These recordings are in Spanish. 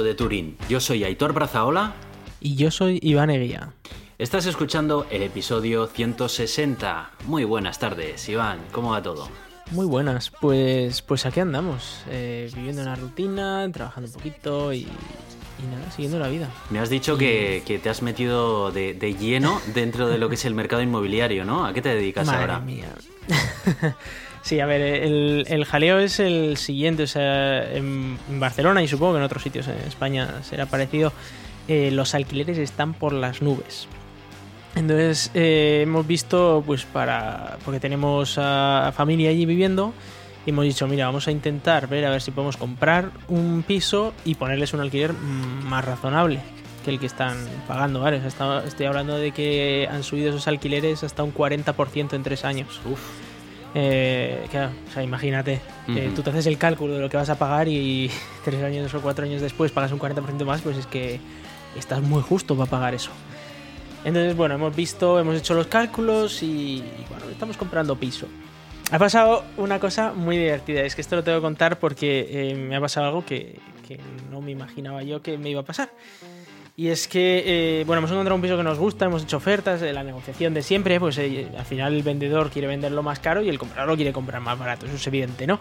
Gato de Turín. Yo soy Aitor Brazaola. Y yo soy Iván Eguía. Estás escuchando el episodio 160. Muy buenas tardes, Iván. ¿Cómo va todo? Muy buenas. Pues, pues aquí andamos, eh, viviendo una rutina, trabajando un poquito y, nada, siguiendo la vida. Me has dicho que, te has metido de, lleno dentro de lo que es el mercado inmobiliario, ¿no? ¿A qué te dedicas Madre ahora? Mía. Sí, a ver, el, jaleo es el siguiente. O sea, en, Barcelona y supongo que en otros sitios en España será parecido, eh, los alquileres están por las nubes. Entonces eh, hemos visto, pues para. porque tenemos a familia allí viviendo. Y hemos dicho, mira, vamos a intentar ver a ver si podemos comprar un piso y ponerles un alquiler más razonable que el que están pagando, ¿vale? estoy hablando de que han subido esos alquileres hasta un 40% en tres años. Uf. Eh, claro, o sea, imagínate, tú te haces el cálculo de lo que vas a pagar y tres años o cuatro años después pagas un 40% más, pues es que estás muy justo para pagar eso. Entonces, bueno, hemos visto, hemos hecho los cálculos y, bueno, estamos comprando piso. Ha pasado una cosa muy divertida, es que esto lo tengo que contar porque eh, me ha pasado algo que, que no me imaginaba yo que me iba a pasar. Y es que, eh, bueno, hemos encontrado un piso que nos gusta, hemos hecho ofertas, la negociación de siempre, pues eh, al final el vendedor quiere venderlo más caro y el comprador lo quiere comprar más barato, eso es evidente, ¿no?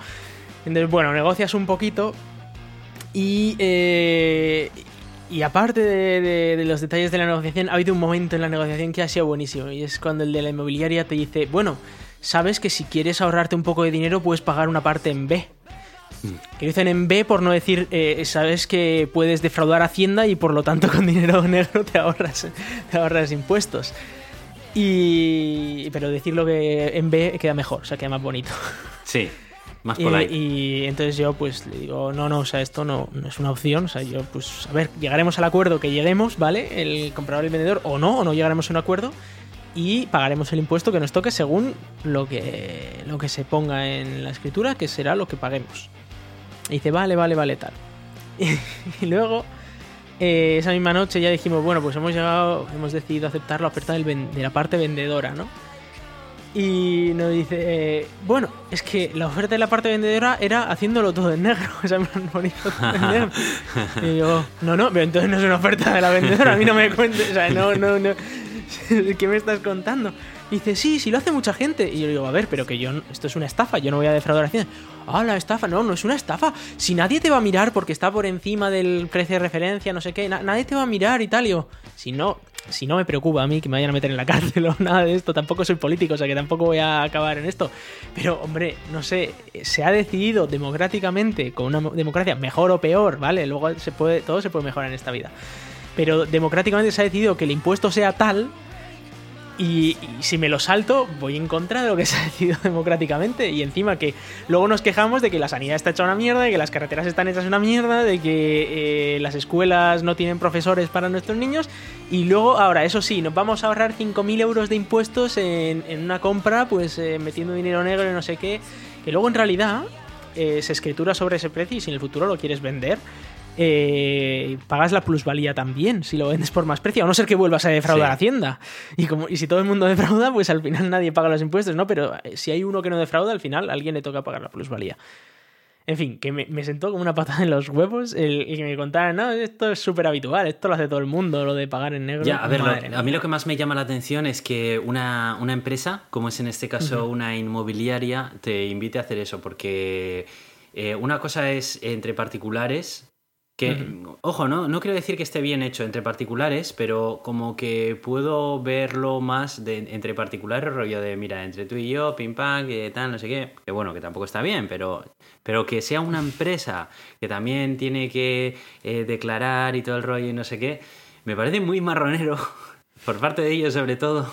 Entonces, bueno, negocias un poquito y, eh, y aparte de, los detalles de la negociación, ha habido un momento en la negociación que ha sido buenísimo y es cuando el de la inmobiliaria te dice, bueno, sabes que si quieres ahorrarte un poco de dinero puedes pagar una parte en B. Que dicen en B por no decir, eh, sabes que puedes defraudar Hacienda y por lo tanto con dinero negro te ahorras, te ahorras impuestos. Y, pero decirlo que en B queda mejor, o sea, queda más bonito. Sí, más polite. Y, entonces yo pues le digo, no, no, o sea, esto no, no, es una opción, o sea, yo pues, a ver, llegaremos al acuerdo que lleguemos, ¿vale? El comprador y el vendedor, o no, o no llegaremos a un acuerdo y pagaremos el impuesto que nos toque según lo que, lo que se ponga en la escritura, que será lo que paguemos. Y dice, vale, vale, vale, tal. y luego, eh, esa misma noche ya dijimos, bueno, pues hemos llegado, hemos decidido aceptar la oferta de la parte vendedora, ¿no? Y nos dice, eh, bueno, es que la oferta de la parte vendedora era haciéndolo todo en negro. O sea, me han todo en negro. Y yo, no, no, pero entonces no es una oferta de la vendedora, a mí no me cuentes, o sea, no, no, no. ¿Qué me estás contando? Y dice, sí, sí lo hace mucha gente. Y yo digo, a ver, pero que yo, esto es una estafa, yo no voy a defraudar a Hacienda. Ah, la estafa, no, no es una estafa. Si nadie te va a mirar porque está por encima del precio de referencia, no sé qué, nadie te va a mirar y si no, si no me preocupa a mí que me vayan a meter en la cárcel o nada de esto, tampoco soy político, o sea que tampoco voy a acabar en esto. Pero, hombre, no sé, se ha decidido democráticamente, con una democracia mejor o peor, ¿vale? Luego se puede, todo se puede mejorar en esta vida. Pero democráticamente se ha decidido que el impuesto sea tal y, si me lo salto, voy en contra de lo que se ha decidido democráticamente. Y encima que luego nos quejamos de que la sanidad está hecha una mierda, de que las carreteras están hechas una mierda, de que eh, las escuelas no tienen profesores para nuestros niños. Y luego, ahora, eso sí, nos vamos a ahorrar 5.000 euros de impuestos en, una compra, pues eh, metiendo dinero negro y no sé qué. Que luego en realidad eh, se escritura sobre ese precio y si en el futuro lo quieres vender, eh, pagas la plusvalía también si lo vendes por más precio, a no ser que vuelvas a defraudar Hacienda. Y, como, y si todo el mundo defrauda, pues al final nadie paga los impuestos, ¿no? Pero eh, si hay uno que no defrauda, al final a alguien le toca pagar la plusvalía. En fin, que me, sentó como una patada en los huevos el, que me contaran, no, esto es súper habitual, esto lo hace todo el mundo, lo de pagar en negro. Ya, a ver, a mí lo que más me llama la atención es que una, empresa, como es en este caso una inmobiliaria, te invite a hacer eso, porque eh, una cosa es entre particulares, que, ojo, ¿no? no quiero decir que esté bien hecho entre particulares, pero como que puedo verlo más de, entre particulares, rollo de, mira, entre tú y yo, pim pam, que tal, no sé qué. Que bueno, que tampoco está bien, pero, pero que sea una empresa que también tiene que eh, declarar y todo el rollo y no sé qué, me parece muy marronero por parte de ellos sobre todo,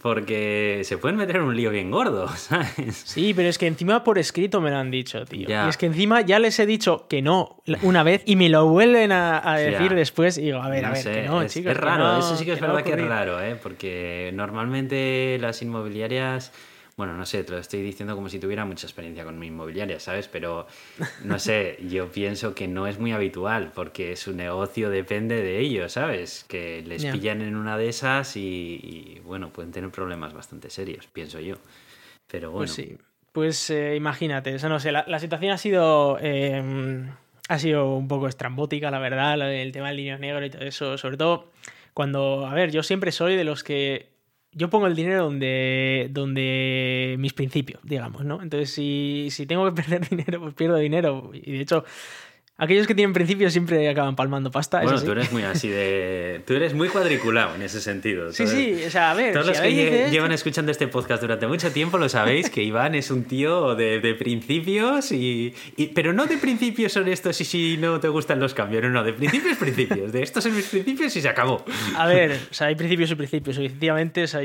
porque se pueden meter en un lío bien gordo, ¿sabes? Sí, pero es que encima por escrito me lo han dicho, tío. Y es que encima ya les he dicho que no una vez y me lo vuelven a, decir después y digo, a ver, a ver, que no, es, chicos. Es raro, eso sí que es verdad que es raro, ¿eh? Porque normalmente las inmobiliarias bueno, no sé, te lo estoy diciendo como si tuviera mucha experiencia con mi inmobiliaria, ¿sabes? Pero, no sé, yo pienso que no es muy habitual porque su negocio depende de ellos, ¿sabes? Que les pillan en una de esas y, bueno, pueden tener problemas bastante serios, pienso yo. Pero pues bueno. Pues sí, pues eh, imagínate, o sea, no sé, la, situación ha sido... Em, ha sido un poco estrambótica, la verdad, el tema del dinero negro y todo eso. Sobre todo cuando, a ver, yo siempre soy de los que yo pongo el dinero donde, donde mis principios, digamos, ¿no? Entonces, si, si tengo que perder dinero, pues pierdo dinero. Y de hecho, Aquellos que tienen principios siempre acaban palmando pasta. Bueno, tú eres muy así de. Tú eres muy cuadriculado en ese sentido. Sí, sí, o sea, a ver. Todos los que llevan escuchando este podcast durante mucho tiempo lo sabéis que Iván es un tío de, de principios y, Pero no de principios son estos y si no te gustan los cambios, no, no, de principios, principios. De estos son mis principios y se acabó. A ver, o sea, hay principios y principios. Efectivamente, o sea,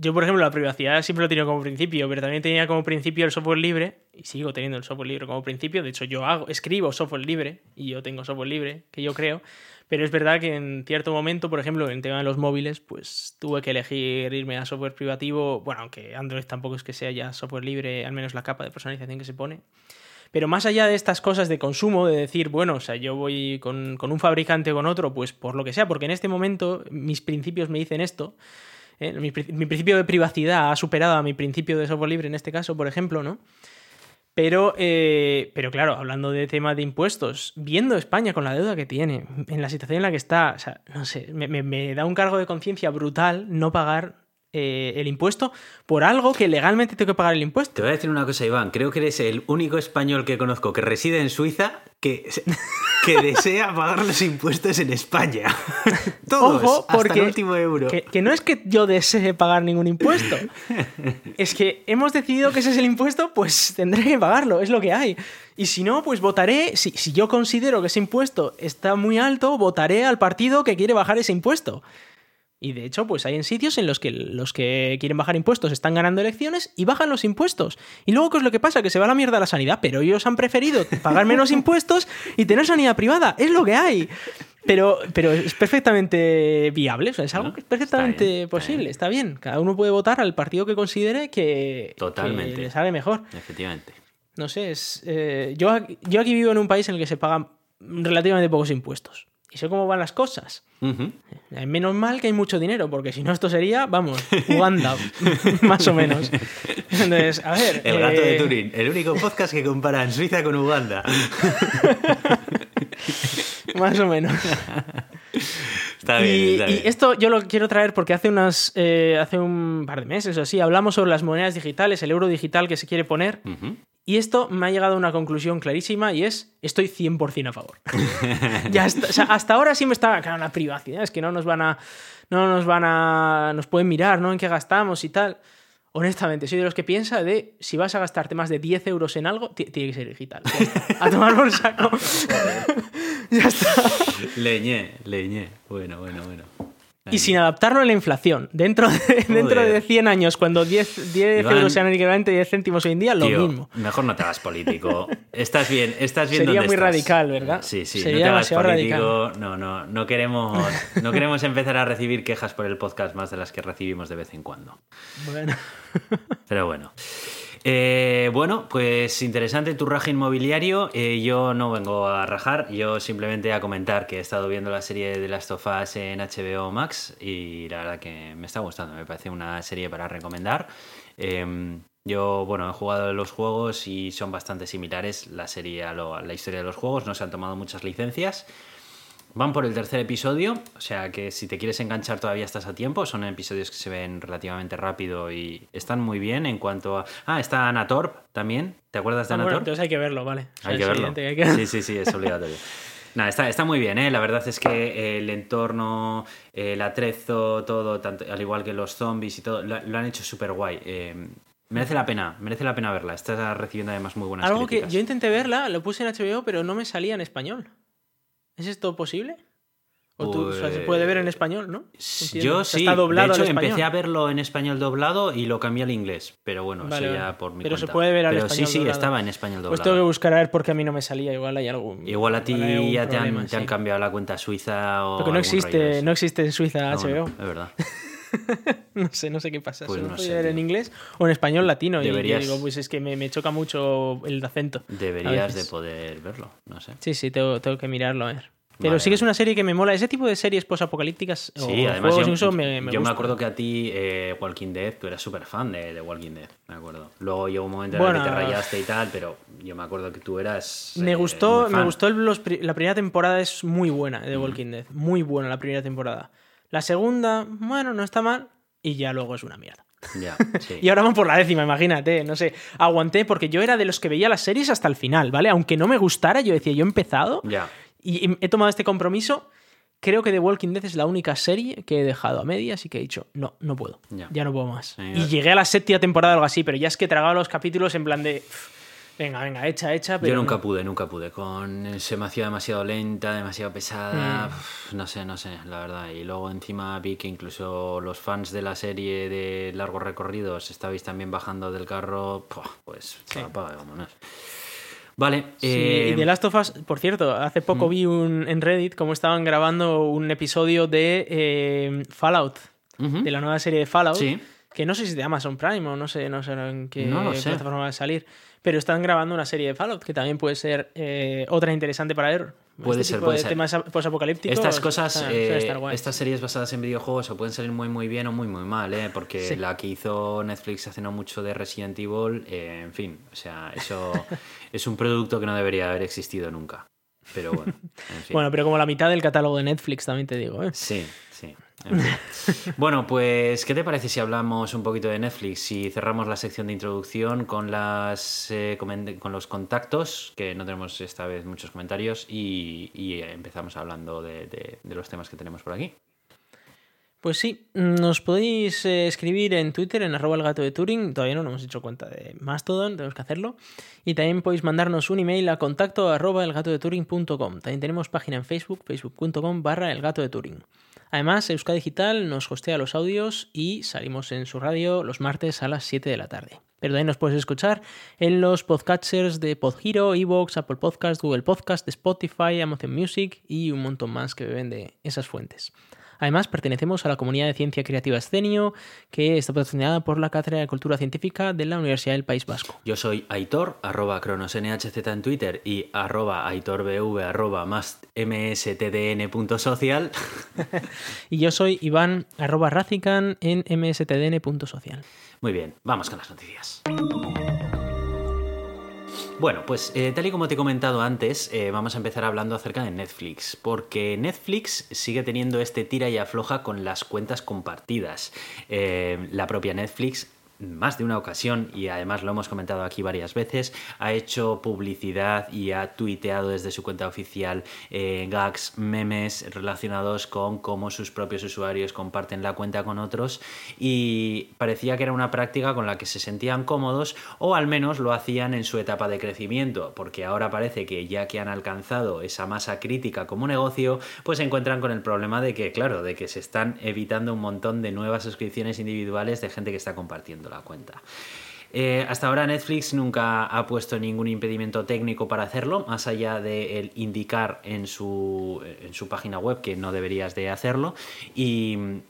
yo, por ejemplo, la privacidad siempre lo he tenido como principio, pero también tenía como principio el software libre, y sigo teniendo el software libre como principio. De hecho, yo hago, escribo software libre, y yo tengo software libre, que yo creo. Pero es verdad que en cierto momento, por ejemplo, en tema de los móviles, pues tuve que elegir irme a software privativo. Bueno, aunque Android tampoco es que sea ya software libre, al menos la capa de personalización que se pone. Pero más allá de estas cosas de consumo, de decir, bueno, o sea, yo voy con, con un fabricante o con otro, pues por lo que sea, porque en este momento mis principios me dicen esto, ¿eh? Mi, principio de privacidad ha superado a mi principio de software libre en este caso, por ejemplo, ¿no? Pero, eh, pero claro, hablando de tema de impuestos, viendo España con la deuda que tiene, en la situación en la que está, o sea, no sé, me da un cargo de conciencia brutal no pagar eh, el impuesto por algo que legalmente tengo que pagar el impuesto. Te voy a decir una cosa, Iván. Creo que eres el único español que conozco que reside en Suiza que, que desea pagar los impuestos en España. Todos, Ojo, porque hasta el último euro. Que, no es que yo desee pagar ningún impuesto. es que hemos decidido que ese es el impuesto, pues tendré que pagarlo, es lo que hay. Y si no, pues votaré, si, si yo considero que ese impuesto está muy alto, votaré al partido que quiere bajar ese impuesto. Y de hecho, pues hay en sitios en los que los que quieren bajar impuestos están ganando elecciones y bajan los impuestos. Y luego, ¿qué es lo que pasa? Que se va a la mierda la sanidad, pero ellos han preferido pagar menos impuestos y tener sanidad privada. Es lo que hay. Pero, pero es perfectamente viable, es algo que es perfectamente posible, está bien. Cada uno puede votar al partido que considere que, Totalmente. le sale mejor. Efectivamente. No sé, es, eh, yo, yo aquí vivo en un país en el que se pagan relativamente pocos impuestos y sé cómo van las cosas. Eh, menos mal que hay mucho dinero, porque si no esto sería, vamos, Uganda, más o menos. Entonces, a ver... El gato de eh, Turín, el único podcast que compara en Suiza con Uganda. más o menos. Está bien, y, esto yo lo quiero traer porque hace unas eh, hace un par de meses o así hablamos sobre las monedas digitales, el euro digital que se quiere poner. Y esto me ha llegado a una conclusión clarísima y es, estoy 100% a favor. ya hasta ahora sí me estaba, claro, la privacidad, es que no nos van a, no nos van a, nos pueden mirar, ¿no? En qué gastamos y tal. Honestamente, soy de los que piensa de si vas a gastarte más de 10 euros en algo, tiene que ser digital. A tomar por saco. ya está. Leñé, leñé. Bueno, bueno, bueno. Y sin adaptarlo a la inflación. Dentro de, dentro de 100 años, cuando 10, 10 euros sean equivalente a 10 céntimos hoy en día, lo mismo. Mejor no te hagas político. Estás bien, estás bien Sería muy radical, ¿verdad? Sí, sí, Sería no te hagas político. No, no, no queremos, no queremos empezar a recibir quejas por el podcast más de las que recibimos de vez en cuando. Bueno. Pero bueno. Eh, bueno, pues interesante tu raje inmobiliario. Eh, yo no vengo a rajar, yo simplemente a comentar que he estado viendo la serie de Last of Us en HBO Max y la verdad que me está gustando, me parece una serie para recomendar. Em, yo, bueno, he jugado los juegos y son bastante similares la serie a la historia de los juegos, no se han tomado muchas licencias. Van por el tercer episodio, o sea que si te quieres enganchar todavía estás a tiempo. Son episodios que se ven relativamente rápido y están muy bien en cuanto a. Ah, está Anatorp también. ¿Te acuerdas de ah, Anatorp? entonces hay que verlo, vale. Hay, que verlo. Sí, sí, sí, es obligatorio. Nada, está, está muy bien, ¿eh? La verdad es que el entorno, el atrezo, todo, tanto, al igual que los zombies y todo, lo, han hecho súper guay. Eh, merece la pena, merece la pena verla. Estás recibiendo además muy buenas Algo que yo intenté verla, lo puse en HBO, pero no me salía en español. ¿Es esto posible? ¿O, se puede ver en pues, español, ¿no? Yo sí. Está doblado de hecho, empecé a verlo en español doblado y lo cambié al inglés. Pero bueno, eso ya por mi Pero se puede ver al pero español sí, sí, estaba en español doblado. Pues tengo que buscar a ver por qué a mí no me salía. Igual hay algo. Igual a ti ya te, han, cambiado la cuenta suiza o. Porque no existe, no existe en Suiza HBO. es verdad. no sé, no sé qué pasa. Pues no sé, ver en inglés o en español latino. Deberías... Y, digo, pues es que me, choca mucho el acento. Deberías de poder verlo, no sé. Sí, sí, tengo, tengo que mirarlo a ver. Pero Vale, sí que es una serie que me mola. Ese tipo de series posapocalípticas o Sí, además juegos yo, me, me yo me gustan. acuerdo que a ti eh, Walking Dead, tú eras súper fan de, de Walking Dead, me acuerdo. Luego llegó un momento en Bueno, el que te rayaste y tal, pero yo me acuerdo que tú eras... Me eh, gustó, muy me gustó el- los la primera temporada es muy buena de Walking Dead, muy buena la primera temporada. La segunda, bueno, no está mal y ya luego es una mierda. Ya, sí. Y ahora vamos por la décima, imagínate, no sé, aguanté porque yo era de los que veía las series hasta el final, ¿vale? Aunque no me gustara, yo decía, yo he empezado Ya. y he tomado este compromiso. Creo que The Walking Dead es la única serie que he dejado a medias y que he dicho, no, no puedo. Ya. Ya, no puedo más. Sí, y llegué a la séptima temporada o algo así, pero ya es que tragaba los capítulos en plan de. Venga, venga, hecha, hecha. Pero Yo nunca pude, nunca pude. Con se me hacía demasiado lenta, demasiado pesada. Mm. No sé, no sé, la verdad. Y luego encima vi que incluso los fans de la serie de largos recorridos estabais también bajando del carro. Pues Sí. apaga, vámonos. Vale. Sí, eh, y The Last of Us, por cierto, hace poco vi un, en Reddit cómo estaban grabando un episodio de eh, Fallout, ujú. de la nueva serie de Fallout. Sí. Que no sé si de Amazon Prime o no sé, no sé en qué No lo sé. plataforma va a salir. Pero están grabando una serie de Fallout que también puede ser eh, otra interesante para ver. Puede este ser, tipo puede de ser. temas posapocalípticos. Estas cosas, eh, estas series basadas en videojuegos o pueden salir muy muy bien o muy muy mal, ¿eh? porque Sí. la que hizo Netflix hace no mucho de Resident Evil, eh, en fin, o sea, eso es un producto que no debería haber existido nunca. Pero bueno, en fin. Bueno, pero como la mitad del catálogo de Netflix también te digo, ¿eh? Sí. Bueno, pues, ¿qué te parece si hablamos un poquito de Netflix y cerramos la sección de introducción con, las, eh, con los contactos, que no tenemos esta vez muchos comentarios, y, y empezamos hablando de los temas que tenemos por aquí? Pues sí, nos podéis eh, escribir en Twitter en arroba el gato de Turing. Todavía no nos hemos hecho cuenta de Mastodon, tenemos que hacerlo. Y también podéis mandarnos un email a contacto arroba elgatodeturing.com. También tenemos página en Facebook, facebook.com barra el gato de Turing. Además, Euska Digital nos hostea los audios y salimos en su radio los martes a las 7 de la tarde. Pero también nos puedes escuchar en los podcatchers de Podhero, Evox, Apple Podcast, Google Podcast, Spotify, Amazon Music y un montón más que beben de esas fuentes. Además, pertenecemos a la comunidad de ciencia creativa Escenio, que está patrocinada por la Cátedra de Cultura Científica de la Universidad del País Vasco. Yo soy Aitor, arroba cronosnhz en Twitter y arroba aitorbv, arroba más mstdn.social. Y yo soy Iván, arroba Razican en mstdn.social. Muy bien, vamos con las noticias. Bueno, pues eh, tal y como te he comentado antes, eh, vamos a empezar hablando acerca de Netflix, porque Netflix sigue teniendo este tira y afloja con las cuentas compartidas. Eh, la propia Netflix más de una ocasión, y además lo hemos comentado aquí varias veces, ha hecho publicidad y ha tuiteado desde su cuenta oficial eh, gags, memes relacionados con cómo sus propios usuarios comparten la cuenta con otros y parecía que era una práctica con la que se sentían cómodos o al menos lo hacían en su etapa de crecimiento, porque ahora parece que ya que han alcanzado esa masa crítica como negocio, pues se encuentran con el problema de que, claro, de que se están evitando un montón de nuevas suscripciones individuales de gente que está compartiendo la cuenta. Eh, hasta ahora Netflix nunca ha puesto ningún impedimento técnico para hacerlo, más allá de el indicar en su, en su página web que no deberías de hacerlo. Y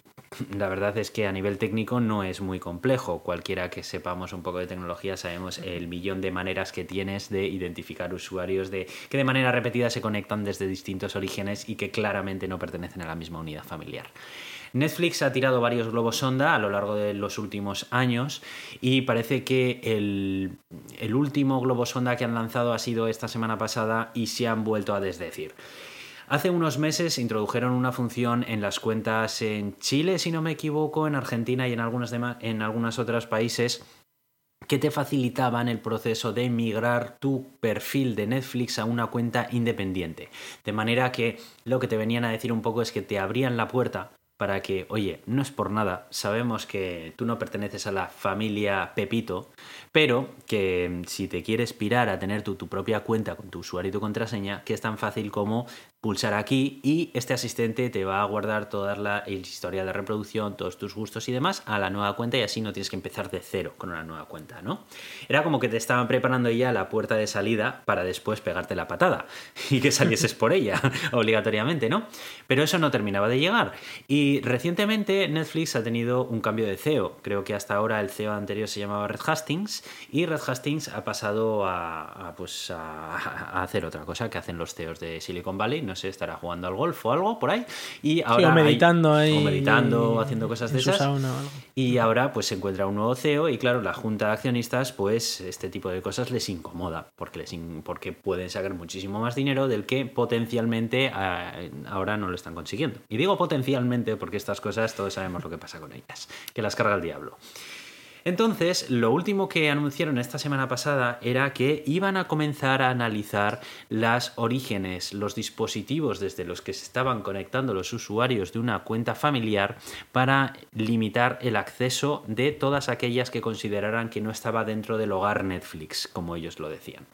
la verdad es que a nivel técnico no es muy complejo. Cualquiera que sepamos un poco de tecnología sabemos el millón de maneras que tienes de identificar usuarios de, que de manera repetida se conectan desde distintos orígenes y que claramente no pertenecen a la misma unidad familiar. Netflix ha tirado varios globos sonda a lo largo de los últimos años y parece que el, el último globo sonda que han lanzado ha sido esta semana pasada y se han vuelto a desdecir. Hace unos meses introdujeron una función en las cuentas en Chile, si no me equivoco, en Argentina y en algunos, en algunos otros países que te facilitaban el proceso de migrar tu perfil de Netflix a una cuenta independiente. De manera que lo que te venían a decir un poco es que te abrían la puerta para que, oye, no es por nada, sabemos que tú no perteneces a la familia Pepito, pero que mm, si te quieres pirar a tener tu, tu propia cuenta con tu usuario y tu contraseña, que es tan fácil como pulsar aquí y este asistente te va a guardar toda la historia de reproducción, todos tus gustos y demás a la nueva cuenta y así no tienes que empezar de cero con una nueva cuenta, ¿no? Era como que te estaban preparando ya la puerta de salida para después pegarte la patada y que salieses por ella obligatoriamente, ¿no? Pero eso no terminaba de llegar y recientemente Netflix ha tenido un cambio de CEO. Creo que hasta ahora el CEO anterior se llamaba Red Hastings y Red Hastings ha pasado a, pues a hacer otra cosa que hacen los CEOs de Silicon Valley, no sé, estará jugando al golf o algo por ahí. Y ahora o meditando hay, ahí. O meditando, o haciendo cosas de esas. Algo. Y ahora pues se encuentra un nuevo CEO y claro, la junta de accionistas pues este tipo de cosas les incomoda porque, les porque pueden sacar muchísimo más dinero del que potencialmente ahora no lo están consiguiendo. Y digo potencialmente porque estas cosas todos sabemos lo que pasa con ellas, que las carga el diablo. Entonces, lo último que anunciaron esta semana pasada era que iban a comenzar a analizar las orígenes, los dispositivos desde los que se estaban conectando los usuarios de una cuenta familiar para limitar el acceso de todas aquellas que consideraran que no estaba dentro del hogar Netflix, como ellos lo decían.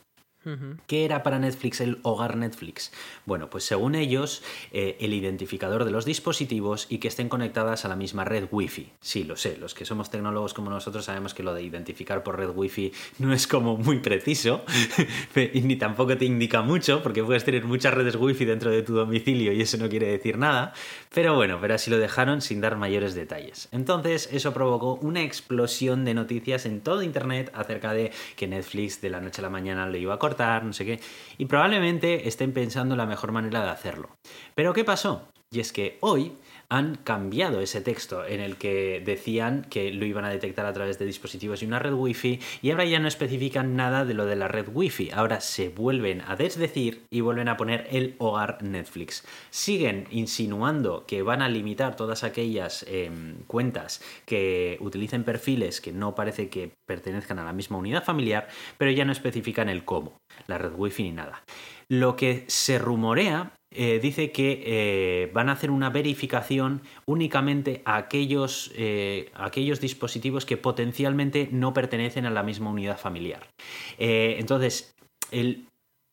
¿Qué era para Netflix el hogar Netflix? Bueno, pues según ellos, eh, el identificador de los dispositivos y que estén conectadas a la misma red Wi-Fi. Sí, lo sé, los que somos tecnólogos como nosotros sabemos que lo de identificar por red Wi-Fi no es como muy preciso, ni tampoco te indica mucho, porque puedes tener muchas redes Wi-Fi dentro de tu domicilio y eso no quiere decir nada. Pero bueno, pero así lo dejaron sin dar mayores detalles. Entonces, eso provocó una explosión de noticias en todo Internet acerca de que Netflix de la noche a la mañana lo iba a cortar no sé qué. Y probablemente estén pensando la mejor manera de hacerlo. Pero ¿qué pasó? Y es que hoy han cambiado ese texto en el que decían que lo iban a detectar a través de dispositivos y una red Wi-Fi y ahora ya no especifican nada de lo de la red Wi-Fi. Ahora se vuelven a desdecir y vuelven a poner el hogar Netflix. Siguen insinuando que van a limitar todas aquellas em, cuentas que utilicen perfiles que no parece que pertenezcan a la misma unidad familiar, pero ya no especifican el cómo, la red Wi-Fi ni nada. Lo que se rumorea eh, dice que eh, van a hacer una verificación únicamente a aquellos, eh, aquellos, dispositivos que potencialmente no pertenecen a la misma unidad familiar. entonces, el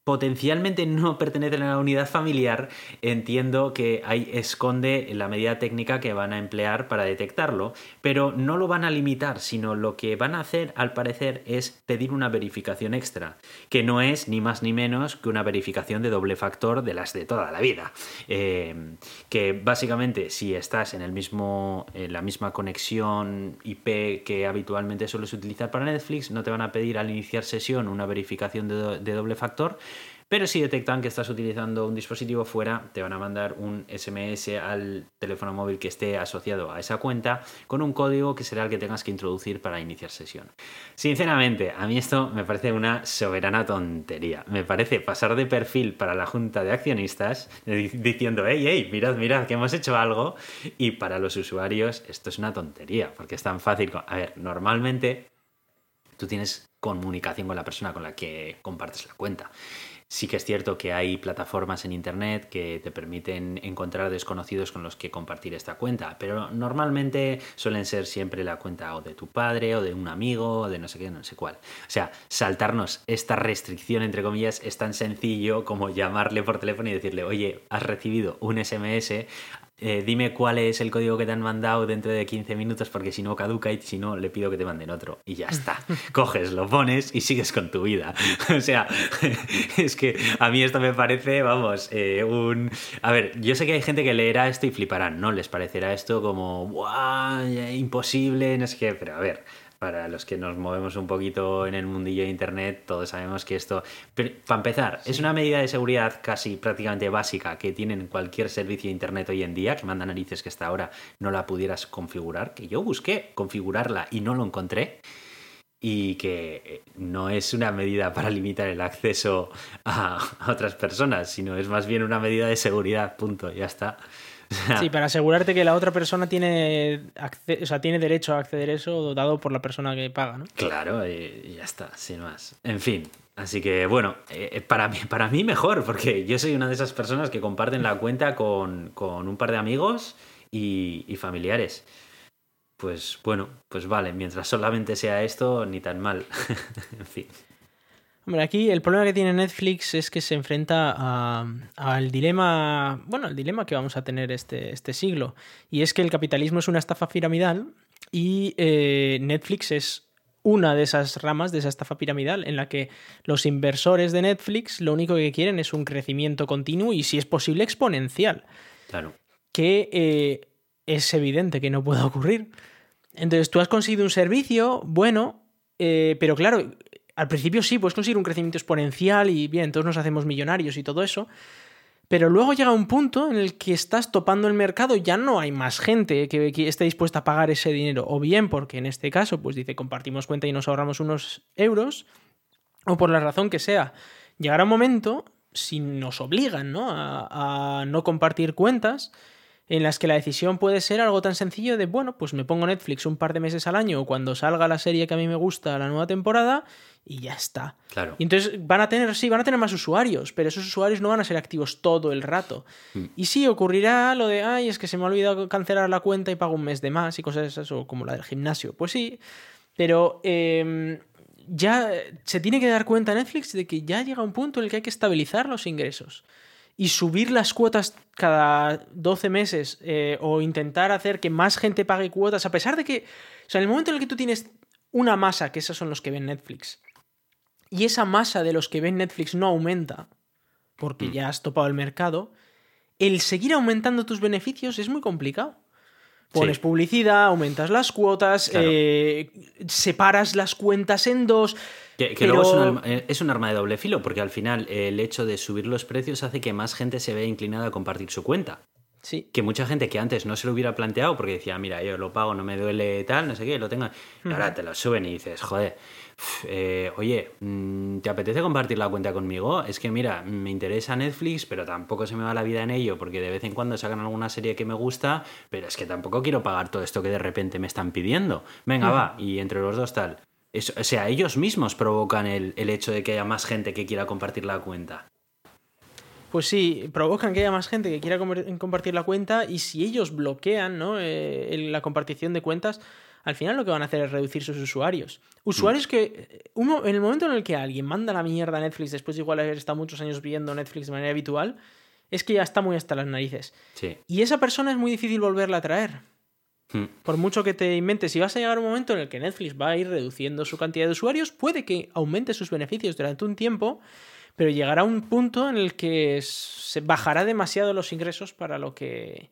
potencialmente no pertenecen a la unidad familiar, entiendo que ahí esconde la medida técnica que van a emplear para detectarlo, pero no lo van a limitar, sino lo que van a hacer, al parecer, es pedir una verificación extra, que no es ni más ni menos que una verificación de doble factor de las de toda la vida. Eh, que básicamente, si estás en el mismo, en la misma conexión IP que habitualmente sueles utilizar para Netflix, no te van a pedir al iniciar sesión una verificación de doble factor, pero si detectan que estás utilizando un dispositivo fuera, te van a mandar un SMS al teléfono móvil que esté asociado a esa cuenta con un código que será el que tengas que introducir para iniciar sesión. Sinceramente, a mí esto me parece una soberana tontería. Me parece pasar de perfil para la junta de accionistas diciendo, hey, hey, mirad, mirad, que hemos hecho algo. Y para los usuarios esto es una tontería, porque es tan fácil. A ver, normalmente tú tienes comunicación con la persona con la que compartes la cuenta. Sí que es cierto que hay plataformas en Internet que te permiten encontrar desconocidos con los que compartir esta cuenta, pero normalmente suelen ser siempre la cuenta o de tu padre o de un amigo o de no sé qué, no sé cuál. O sea, saltarnos esta restricción, entre comillas, es tan sencillo como llamarle por teléfono y decirle, oye, has recibido un SMS, eh, dime cuál es el código que te han mandado dentro de 15 minutos porque si no caduca y si no le pido que te manden otro. Y ya está. Coges, lo pones y sigues con tu vida. o sea, es que a mí esto me parece, vamos, eh, un... A ver, yo sé que hay gente que leerá esto y fliparán, ¿no? Les parecerá esto como, ¡guau! Imposible, no sé qué, pero a ver, para los que nos movemos un poquito en el mundillo de Internet, todos sabemos que esto, para empezar, es una medida de seguridad casi prácticamente básica que tienen cualquier servicio de Internet hoy en día, que manda narices que hasta ahora no la pudieras configurar, que yo busqué configurarla y no lo encontré y que eh, no es una medida para limitar el acceso a, a, otras personas, sino es más bien una medida de seguridad, punto, ya está. Sí, para asegurarte que la otra persona tiene, o sea, tiene derecho a acceder a eso dado por la persona que paga, ¿no? Claro, y ya está, sin más. En fin, Así que bueno, eh, eh, para, mí, para mí mejor, porque yo soy una de esas personas que comparten la cuenta con, un par de amigos y, y, familiares. Pues bueno, pues vale, mientras solamente sea esto, ni tan mal. en fin. Hombre, aquí el problema que tiene Netflix es que se enfrenta al dilema, bueno, el dilema que vamos a tener este, este siglo, y es que el capitalismo es una estafa piramidal y eh, Netflix es una de esas ramas de esa estafa piramidal en la que los inversores de Netflix lo único que quieren es un crecimiento continuo y si es posible exponencial. Claro. Que eh, es evidente que no puede ocurrir. Entonces tú has conseguido un servicio bueno, eh, pero claro, al principio sí, puedes conseguir un crecimiento exponencial y bien, todos nos hacemos millonarios y todo eso, Pero luego llega un punto en el que estás topando el mercado, ya no hay más gente que, esté dispuesta a pagar ese dinero. O bien porque en este caso, pues dice, compartimos cuenta y nos ahorramos unos euros, o por la razón que sea. Llegará un momento, si nos obligan ¿no? A no compartir cuentas, en las que la decisión puede ser algo tan sencillo de, bueno, pues me pongo Netflix un par de meses al año o cuando salga la serie que a mí me gusta, la nueva temporada, y ya está. Claro. Y entonces van a tener, sí, van a tener más usuarios, pero esos usuarios no van a ser activos todo el rato. Mm. Y sí, ocurrirá lo de, ay, es que se me ha olvidado cancelar la cuenta y pago un mes de más y cosas esas, o como la del gimnasio. Pues sí, pero eh, ya se tiene que dar cuenta Netflix de que ya llega un punto en el que hay que estabilizar los ingresos y subir las cuotas cada 12 meses eh, o intentar hacer que más gente pague cuotas, a pesar de que, o sea, en el momento en el que tú tienes una masa, que esos son los que ven Netflix, y esa masa de los que ven Netflix no aumenta, porque Mm. ya has topado el mercado, el seguir aumentando tus beneficios es muy complicado. Pones Sí. publicidad, aumentas las cuotas, Claro. eh, separas las cuentas en dos. Que, que Pero- luego es un, arma, eh, es un arma de doble filo, porque al final eh, el hecho de subir los precios hace que más gente se vea inclinada a compartir su cuenta. Sí, Que mucha gente que antes no se lo hubiera planteado porque decía, mira, yo lo pago, no me duele tal, no sé qué, lo tenga. Y ahora te lo suben y dices, joder, eh, oye, mm, ¿te apetece compartir la cuenta conmigo? Es que mira, me interesa Netflix, pero tampoco se me va la vida en ello porque de vez en cuando sacan alguna serie que me gusta, pero es que tampoco quiero pagar todo esto que de repente me están pidiendo. Venga, va, y entre los dos tal. Eso- o sea, ellos mismos provocan el, el hecho de que haya más gente que quiera compartir la cuenta. Pues sí, provocan que haya más gente que quiera compartir la cuenta y si ellos bloquean ¿no? Eh, la compartición de cuentas, al final lo que van a hacer es reducir sus usuarios. Usuarios que eh, en el momento en el que alguien manda la mierda a Netflix después de igual haber estado muchos años viendo Netflix de manera habitual, es que ya está muy hasta las narices. Sí. Y esa persona es muy difícil volverla a traer. Hmm. Por mucho que te inventes, si vas a llegar a un momento en el que Netflix va a ir reduciendo su cantidad de usuarios, puede que aumente sus beneficios durante un tiempo, pero llegará un punto en el que se bajará demasiado los ingresos para lo que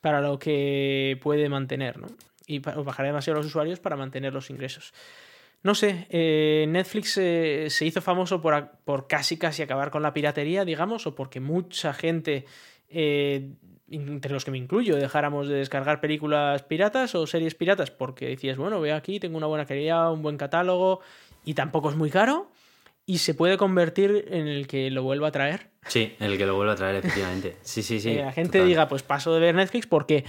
para lo que puede mantener, ¿no? Y bajará demasiado los usuarios para mantener los ingresos. No sé, eh, Netflix eh, se hizo famoso por, por casi casi acabar con la piratería, digamos, o porque mucha gente, eh, entre los que me incluyo, dejáramos de descargar películas piratas o series piratas porque decías, bueno, veo aquí, tengo una buena calidad, un buen catálogo y tampoco es muy caro y se puede convertir en el que lo vuelva a traer. Sí, el que lo vuelva a traer, efectivamente. Sí, sí, sí. que la gente total. diga, pues paso de ver Netflix porque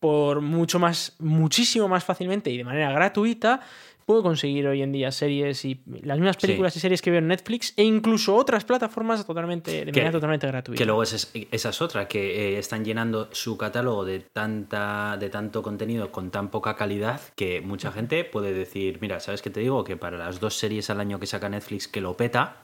por mucho más, muchísimo más fácilmente y de manera gratuita puedo conseguir hoy en día series y las mismas Sí. películas y series que veo en Netflix e incluso otras plataformas totalmente, de Que- manera totalmente gratuita. Que luego es, esa es otra, que eh, están llenando su catálogo de, tanta, de tanto contenido con tan poca calidad que mucha gente puede decir, mira, ¿sabes qué te digo? Que para las dos series al año que saca Netflix que lo peta,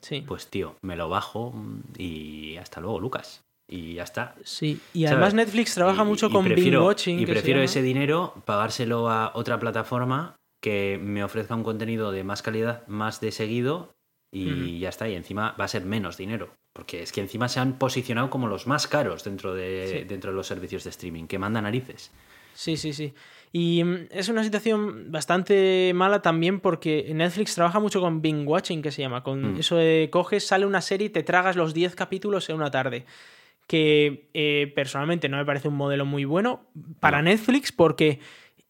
Sí. pues tío, me lo bajo mm, y hasta luego, Lucas. Y ya está. Sí, y ¿sabes? además Netflix trabaja Y- mucho y con prefiero- binge watching. Y prefiero ese dinero pagárselo a otra plataforma que me ofrezca un contenido de más calidad, más de seguido y ya está. Y encima va a ser menos dinero. Porque es que encima se han posicionado como los más caros dentro de, Sí. dentro de los servicios de streaming, que manda narices. Sí, sí, sí. Y mm, es una situación bastante mala también porque Netflix trabaja mucho con binge watching, que se llama. Con Mm. eso de coges, sale una serie y te tragas los 10 capítulos en una tarde. Que eh, personalmente no me parece un modelo muy bueno para No. Netflix porque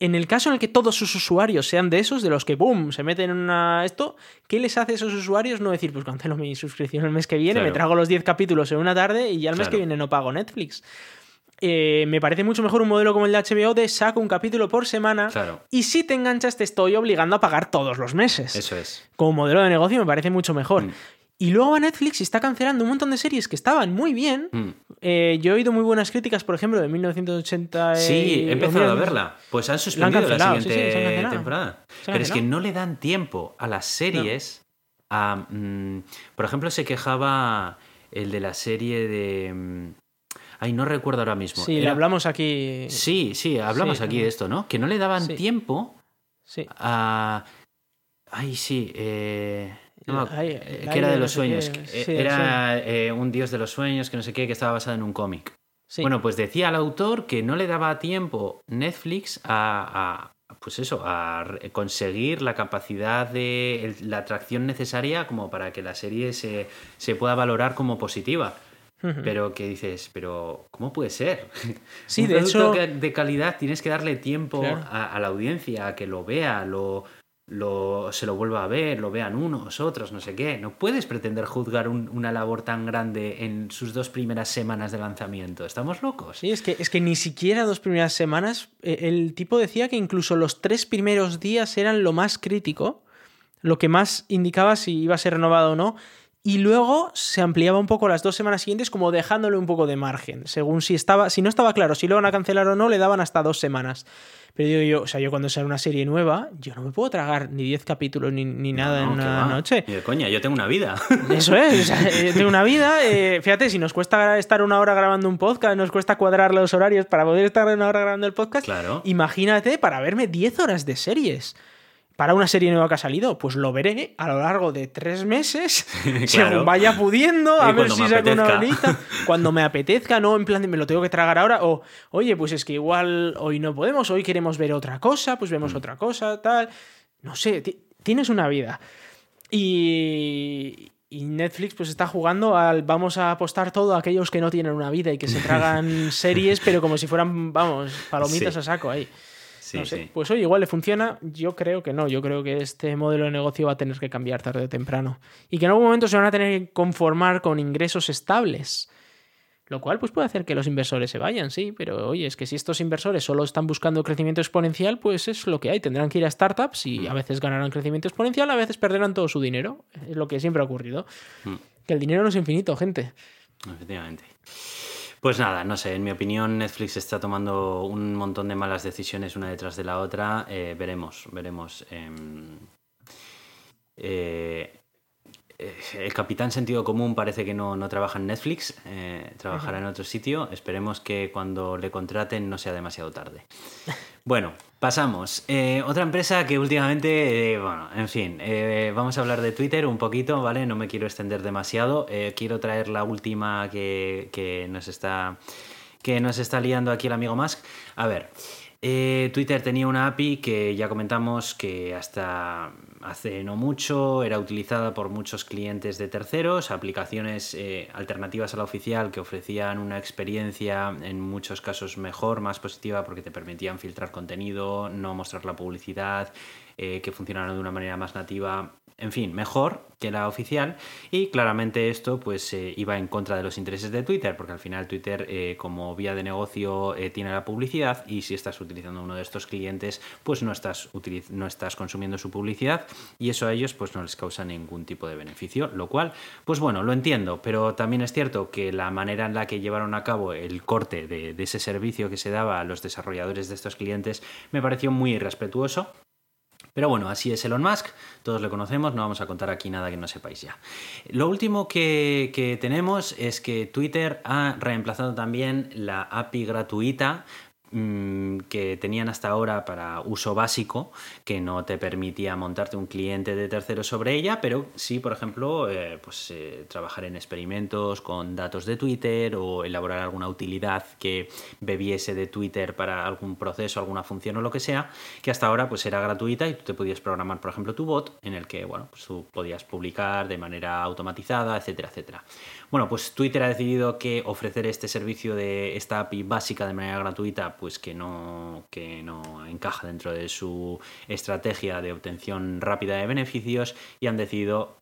en el caso en el que todos sus usuarios sean de esos, de los que, boom, se meten en una... esto, ¿qué les hace a esos usuarios no decir, pues cancelo mi suscripción el mes que viene, me trago los 10 capítulos en una tarde y ya el mes que viene no pago Netflix? Eh, me parece mucho mejor un modelo como el de HBO de saco un capítulo por semana Claro, y si te enganchas te estoy obligando a pagar todos los meses. eso es. Como modelo de negocio me parece mucho mejor. Mm. Y luego va Netflix y está cancelando un montón de series que estaban muy bien. Mm. Eh, yo he oído muy buenas críticas, por ejemplo, de 1980. Sí, he empezado a verla. Pues han suspendido la, cancelado, sí, sí, siguiente han temporada. Pero es que no le dan tiempo a las series. a, mm, por ejemplo, se quejaba el de la serie de. mm, Ay, no recuerdo ahora mismo. Sí, le hablamos aquí. Sí, sí, hablamos Sí, aquí de esto, ¿no? Que no le daban tiempo Sí. a. Ay, sí. eh, no eh, que era de los sueños. que, sí, era eh, un dios de los sueños, que no sé qué, que estaba basado en un cómic. Sí. Bueno, pues decía el autor que no le daba tiempo Netflix a, a- pues eso, a conseguir la capacidad de la atracción necesaria como para que la serie se, se pueda valorar como positiva. pero que dices, pero ¿cómo puede ser? Sí, Un de producto hecho- de calidad tienes que darle tiempo Claro. a, a la audiencia, a que lo vea, lo, lo, se lo vuelva a ver, lo vean unos, otros, no sé qué. No puedes pretender juzgar un- una labor tan grande en sus dos primeras semanas de lanzamiento. ¿Estamos locos? Sí, es que, es que ni siquiera dos primeras semanas. eh, El tipo decía que incluso los tres primeros días eran lo más crítico, lo que más indicaba si iba a ser renovado o no. Y luego se ampliaba un poco las dos semanas siguientes, como dejándole un poco de margen. Según si estaba, si no estaba claro si lo iban a cancelar o no, le daban hasta dos semanas. Pero digo yo, o sea, yo cuando sale una serie nueva, yo no me puedo tragar ni 10 capítulos ni, ni nada No, en ¿qué una noche. De coña, yo tengo una vida. Eso es, o sea, eh, tengo una vida. eh, fíjate, si nos cuesta estar una hora grabando un podcast, nos cuesta cuadrar los horarios para poder estar una hora grabando el podcast. Claro. Imagínate para verme 10 horas de series. Para una serie nueva que ha salido, pues lo veré a lo largo de tres meses, Claro. según vaya pudiendo, a Y ver si saco una horita. Cuando me apetezca, no en plan de me lo tengo que tragar ahora, o oye, pues es que igual hoy no podemos, hoy queremos ver otra cosa, pues Mm. vemos otra cosa, tal. No sé, ti- tienes una vida. Y, y Netflix pues está jugando al vamos a apostar todo a aquellos que no tienen una vida y que se tragan series, pero como si fueran, vamos, palomitas Sí. a saco ahí. Sí, No sé. sí. Pues oye, igual le funciona. Yo creo que no. Yo creo que este modelo de negocio va a tener que cambiar tarde o temprano. Y que en algún momento se van a tener que conformar con ingresos estables. Lo cual pues puede hacer que los inversores se vayan, sí, pero oye, es que si estos inversores solo están buscando crecimiento exponencial, pues es lo que hay. Tendrán que ir a startups y a veces ganarán crecimiento exponencial, a veces perderán todo su dinero. Es lo que siempre ha ocurrido. Mm. Que el dinero no es infinito, gente. Efectivamente. Pues nada, no sé, en mi opinión Netflix está tomando un montón de malas decisiones una detrás de la otra. Eh, veremos, veremos. em, eh, eh, el capitán sentido común parece que no, no trabaja en Netflix, trabajará en otro sitio. Esperemos que cuando le contraten no sea demasiado tarde. Bueno, pasamos. Eh, otra empresa que últimamente, eh, bueno, en fin, eh, vamos a hablar de Twitter un poquito, ¿vale? No me quiero extender demasiado. Quiero traer la última que, que nos está que nos está liando aquí el amigo Musk. A ver, Twitter tenía una API que ya comentamos que hasta hace no mucho era utilizada por muchos clientes de terceros, aplicaciones eh, alternativas a la oficial que ofrecían una experiencia en muchos casos mejor, más positiva porque te permitían filtrar contenido, no mostrar la publicidad, eh, que funcionaran de una manera más nativa, en fin, mejor que la oficial. Y claramente esto pues eh, iba en contra de los intereses de Twitter porque al final Twitter eh, como vía de negocio tiene la publicidad y si estás utilizando uno de estos clientes pues no estás, no estás consumiendo su publicidad y eso a ellos pues no les causa ningún tipo de beneficio lo cual pues bueno lo entiendo. Pero también es cierto que la manera en la que llevaron a cabo el corte de ese servicio que se daba a los desarrolladores de estos clientes me pareció muy irrespetuoso pero bueno, así es Elon Musk, todos le conocemos, no vamos a contar aquí nada que no sepáis ya. Lo último que, que tenemos es que Twitter ha reemplazado también la API gratuita que tenían hasta ahora para uso básico, que no te permitía montarte un cliente de tercero sobre ella, pero sí, por ejemplo, eh, pues, eh, trabajar en experimentos con datos de Twitter o elaborar alguna utilidad que bebiese de Twitter para algún proceso, alguna función o lo que sea, que hasta ahora pues era gratuita y tú te podías programar, por ejemplo, tu bot en el que, bueno, pues tú podías publicar de manera automatizada, etcétera, etcétera. Bueno, pues Twitter ha decidido que ofrecer este servicio de esta API básica de manera gratuita, pues que no, que no encaja dentro de su estrategia de obtención rápida de beneficios y han decidido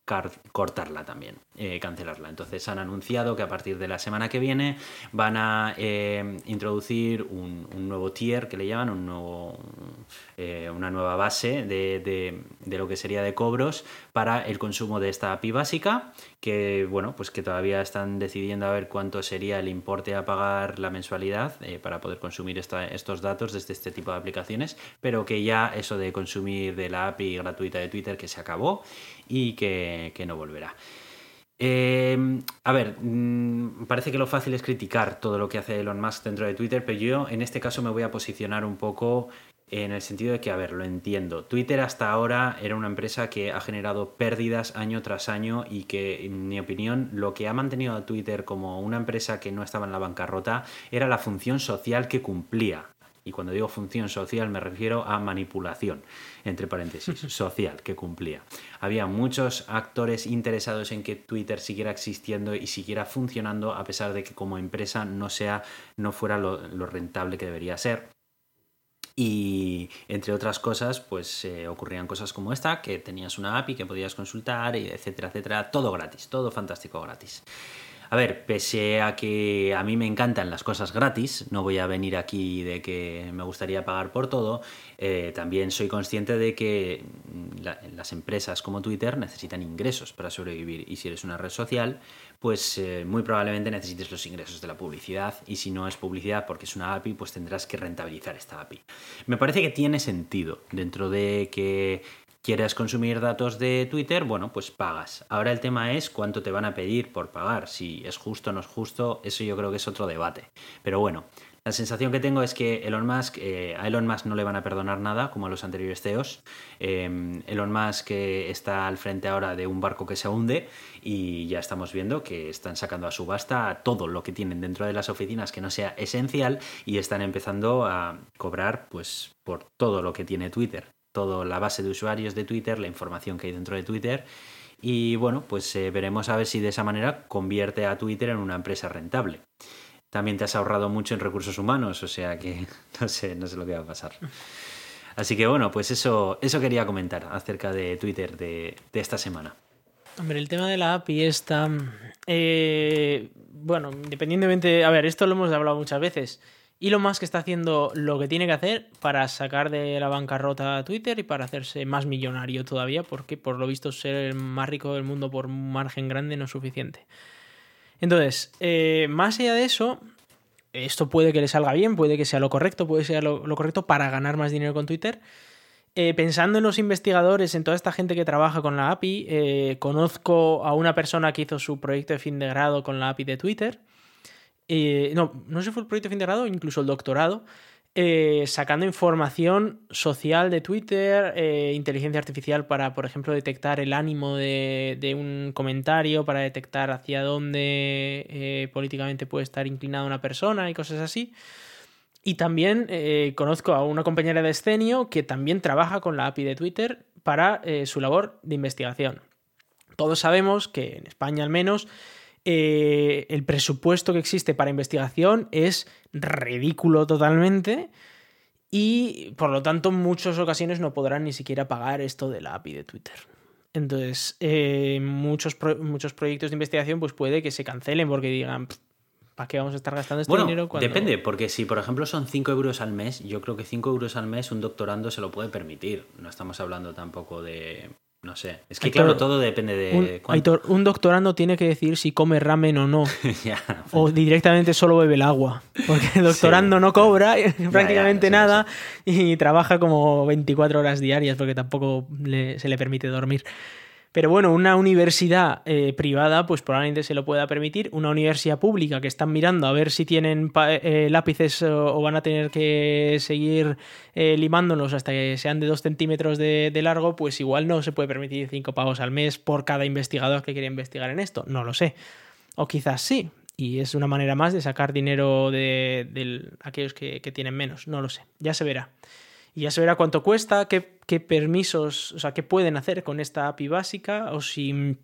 cortarla también, eh, cancelarla. Entonces han anunciado que a partir de la semana que viene van a eh, introducir un, nuevo tier que le llaman, un nuevo, eh, una nueva base de- de lo que sería de cobros para el consumo de esta API básica, que bueno, pues que todavía están decidiendo a ver cuánto sería el importe a pagar la mensualidad eh, para poder consumir estos datos desde este tipo de aplicaciones, pero que ya eso de consumir de la API gratuita de Twitter que se acabó y que, no volverá. Eh, a ver, mm, parece que lo fácil es criticar todo lo que hace Elon Musk dentro de Twitter, pero yo en este caso me voy a posicionar un poco en el sentido de que, a ver, lo entiendo. Twitter hasta ahora era una empresa que ha generado pérdidas año tras año y que, en mi opinión, lo que ha mantenido a Twitter como una empresa que no estaba en la bancarrota era la función social que cumplía. Y cuando digo función social me refiero a manipulación, entre paréntesis, social, que cumplía. Había muchos actores interesados en que Twitter siguiera existiendo y siguiera funcionando a pesar de que como empresa no, sea, no fuera lo, rentable que debería ser. Y entre otras cosas, pues eh, ocurrían cosas como esta, que tenías una API que podías consultar, etcétera, etcétera, todo gratis, todo fantástico gratis. A ver, pese a que a mí me encantan las cosas gratis, no voy a venir aquí de que me gustaría pagar por todo, eh, también soy consciente de que las empresas como Twitter necesitan ingresos para sobrevivir y si eres una red social, pues eh, muy probablemente necesites los ingresos de la publicidad y si no es publicidad porque es una API, pues tendrás que rentabilizar esta API. Me parece que tiene sentido dentro de que ¿Quieres consumir datos de Twitter? Bueno, pues pagas. Ahora el tema es cuánto te van a pedir por pagar. Si es justo o no es justo, eso yo creo que es otro debate. Pero bueno, la sensación que tengo es que Elon Musk, eh, a Elon Musk no le van a perdonar nada, como a los anteriores CEOs. Eh, Elon Musk eh, está al frente ahora de un barco que se hunde y ya estamos viendo que están sacando a subasta todo lo que tienen dentro de las oficinas que no sea esencial y están empezando a cobrar pues por todo lo que tiene Twitter toda la base de usuarios de Twitter, la información que hay dentro de Twitter. Y bueno, pues eh, veremos a ver si de esa manera convierte a Twitter en una empresa rentable. También te has ahorrado mucho en recursos humanos, o sea que no sé, no sé lo que va a pasar. Así que bueno, pues eso, eso quería comentar acerca de Twitter de, esta semana. Hombre, el tema de la API está. Eh, bueno, independientemente. A ver, esto lo hemos hablado muchas veces. Elon Musk está haciendo lo que tiene que hacer para sacar de la bancarrota a Twitter y para hacerse más millonario todavía, porque por lo visto ser el más rico del mundo por margen grande no es suficiente. Entonces, eh, más allá de eso, esto puede que le salga bien, puede que sea lo correcto, puede ser lo, correcto para ganar más dinero con Twitter. Eh, pensando en los investigadores, en toda esta gente que trabaja con la API, eh, conozco a una persona que hizo su proyecto de fin de grado con la API de Twitter no, no sé si fue el proyecto de fin de grado incluso el doctorado, eh, sacando información social de Twitter, eh, inteligencia artificial para, por ejemplo, detectar el ánimo de, un comentario, para detectar hacia dónde políticamente puede estar inclinada una persona y cosas así. Y también conozco a una compañera de escenio que también trabaja con la API de Twitter para su labor de investigación. Todos sabemos que en España al menos eh, el presupuesto que existe para investigación es ridículo totalmente y por lo tanto en muchas ocasiones no podrán ni siquiera pagar esto de la API de Twitter. Entonces, eh, muchos, muchos proyectos de investigación pues puede que se cancelen porque digan, ¿para qué vamos a estar gastando este dinero? Cuando... Depende, porque si por ejemplo son 5 euros al mes, yo creo que 5 euros al mes un doctorando se lo puede permitir. No estamos hablando tampoco de no sé. Es que, claro, todo depende de. Un, un doctorando tiene que decir si come ramen o no. O directamente solo bebe el agua. Porque el doctorando no cobra prácticamente nada y trabaja como 24 horas diarias porque tampoco se le permite dormir. Pero bueno, una universidad eh, privada, pues probablemente se lo pueda permitir. Una universidad pública que están mirando a ver si tienen eh, lápices o, van a tener que seguir eh, limándolos hasta que sean de dos centímetros de, largo, pues igual no se puede permitir cinco pagos al mes por cada investigador que quiere investigar en esto. No lo sé. O quizás sí. Y es una manera más de sacar dinero de, aquellos que tienen menos. No lo sé. Ya se verá y ya se verá cuánto cuesta, qué, qué, permisos, o sea, qué pueden hacer con esta API básica o si,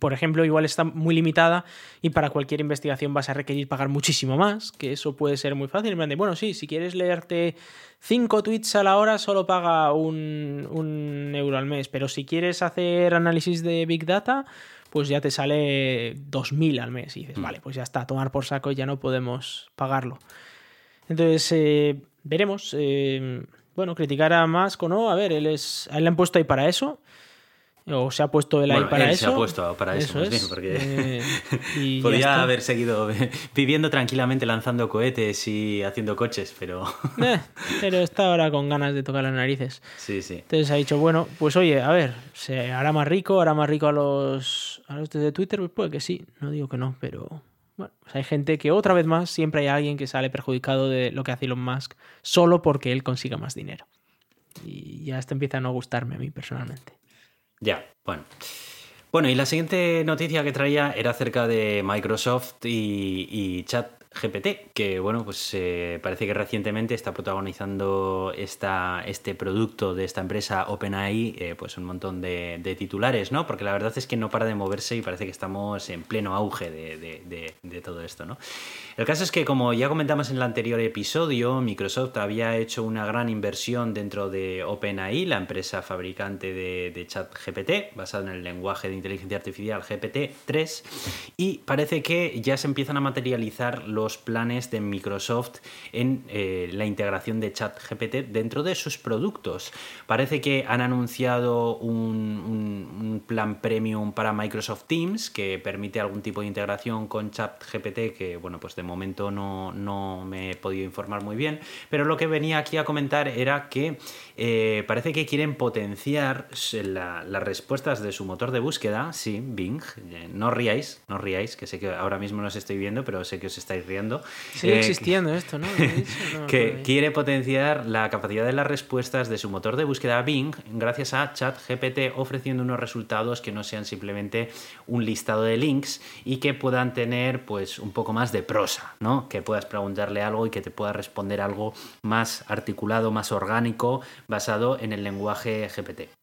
por ejemplo, igual está muy limitada y para cualquier investigación vas a requerir pagar muchísimo más, que eso puede ser muy fácil. Bueno, sí, si quieres leerte cinco tweets a la hora, solo paga un, un euro al mes, pero si quieres hacer análisis de Big Data, pues ya te sale 2.000 al mes y dices, mm. vale, pues ya está, tomar por saco, ya no podemos pagarlo. Entonces, eh, veremos. Eh, bueno, criticar a Musk o no, a ver, él es, a él le han puesto ahí para eso. O se ha puesto él ahí para él eso. Se ha puesto para eso, más bien, porque eh, podía haber seguido viviendo tranquilamente lanzando cohetes y haciendo coches, pero. Eh, pero está ahora con ganas de tocar las narices. Sí, sí. Entonces ha dicho, bueno, pues oye, a ver, ¿se hará más rico? ¿Hará más rico a los, a los de Twitter? Pues puede que sí, no digo que no, pero bueno, pues hay gente que otra vez más siempre hay alguien que sale perjudicado de lo que hace Elon Musk solo porque él consiga más dinero. Y ya esto empieza a no gustarme a mí personalmente. Ya, bueno. Bueno, y la siguiente noticia que traía era acerca de Microsoft y, Chat ChatGPT, que bueno, pues eh, parece que recientemente está protagonizando esta, este producto de esta empresa OpenAI, eh, pues un montón de, titulares, ¿no? Porque la verdad es que no para de moverse y parece que estamos en pleno auge de, todo esto, ¿no? El caso es que, como ya comentamos en el anterior episodio, Microsoft había hecho una gran inversión dentro de OpenAI, la empresa fabricante de, ChatGPT, basado en el lenguaje de inteligencia artificial GPT-3, y parece que ya se empiezan a materializar los planes de Microsoft en eh, la integración de ChatGPT dentro de sus productos. Parece que han anunciado un, plan premium para Microsoft Teams que permite algún tipo de integración con ChatGPT que, bueno, pues de momento no, no me he podido informar muy bien, pero lo que venía aquí a comentar era que eh, parece que quieren potenciar las respuestas de su motor de búsqueda, sí, Bing, eh, no ríais, no ríais, que sé que ahora mismo no os estoy viendo, pero sé que os estáis riendo. Sigue eh, existiendo esto, ¿no? que quiere potenciar la capacidad de las respuestas de su motor de búsqueda Bing gracias a ChatGPT ofreciendo unos resultados que no sean simplemente un listado de links y que puedan tener pues un poco más de prosa, ¿no? Que puedas preguntarle algo y que te pueda responder algo más articulado, más orgánico, basado en el lenguaje GPT.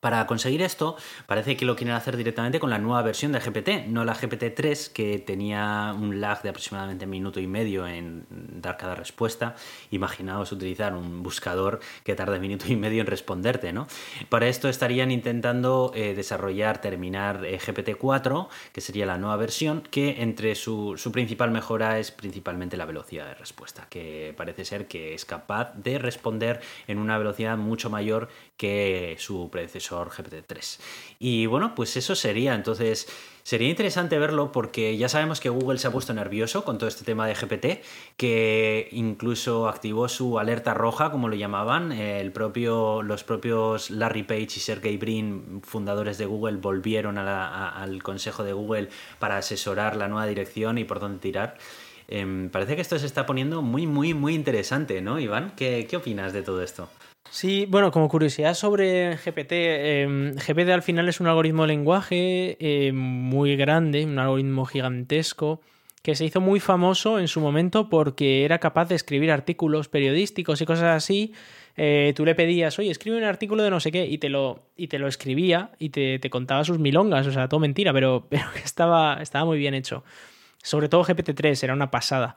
Para conseguir esto, parece que lo quieren hacer directamente con la nueva versión de GPT, no la GPT-3, que tenía un lag de aproximadamente minuto y medio en dar cada respuesta. Imaginaos utilizar un buscador que tarde un minuto y medio en responderte, ¿no? Para esto estarían intentando eh, desarrollar, terminar eh, GPT-4, que sería la nueva versión, que entre su, su principal mejora es principalmente la velocidad de respuesta, que parece ser que es capaz de responder en una velocidad mucho mayor que su predecesor GPT-3. Y bueno, pues eso sería. Entonces, sería interesante verlo porque ya sabemos que Google se ha puesto nervioso con todo este tema de GPT, que incluso activó su alerta roja, como lo llamaban. El propio, los propios Larry Page y Sergey Brin, fundadores de Google, volvieron al consejo de Google para asesorar la nueva dirección y por dónde tirar. Em, parece que esto se está poniendo muy, muy, muy interesante, ¿no, Iván? ¿Qué, qué opinas de todo esto? Sí, bueno, como curiosidad sobre GPT, em, GPT al final es un algoritmo de lenguaje eh, muy grande, un algoritmo gigantesco, que se hizo muy famoso en su momento porque era capaz de escribir artículos periodísticos y cosas así. Eh, tú le pedías, oye, escribe un artículo de no sé qué, y te lo, y te lo escribía y te, contaba sus milongas, o sea, todo mentira, pero, pero estaba, estaba muy bien hecho. Sobre todo GPT-3, era una pasada.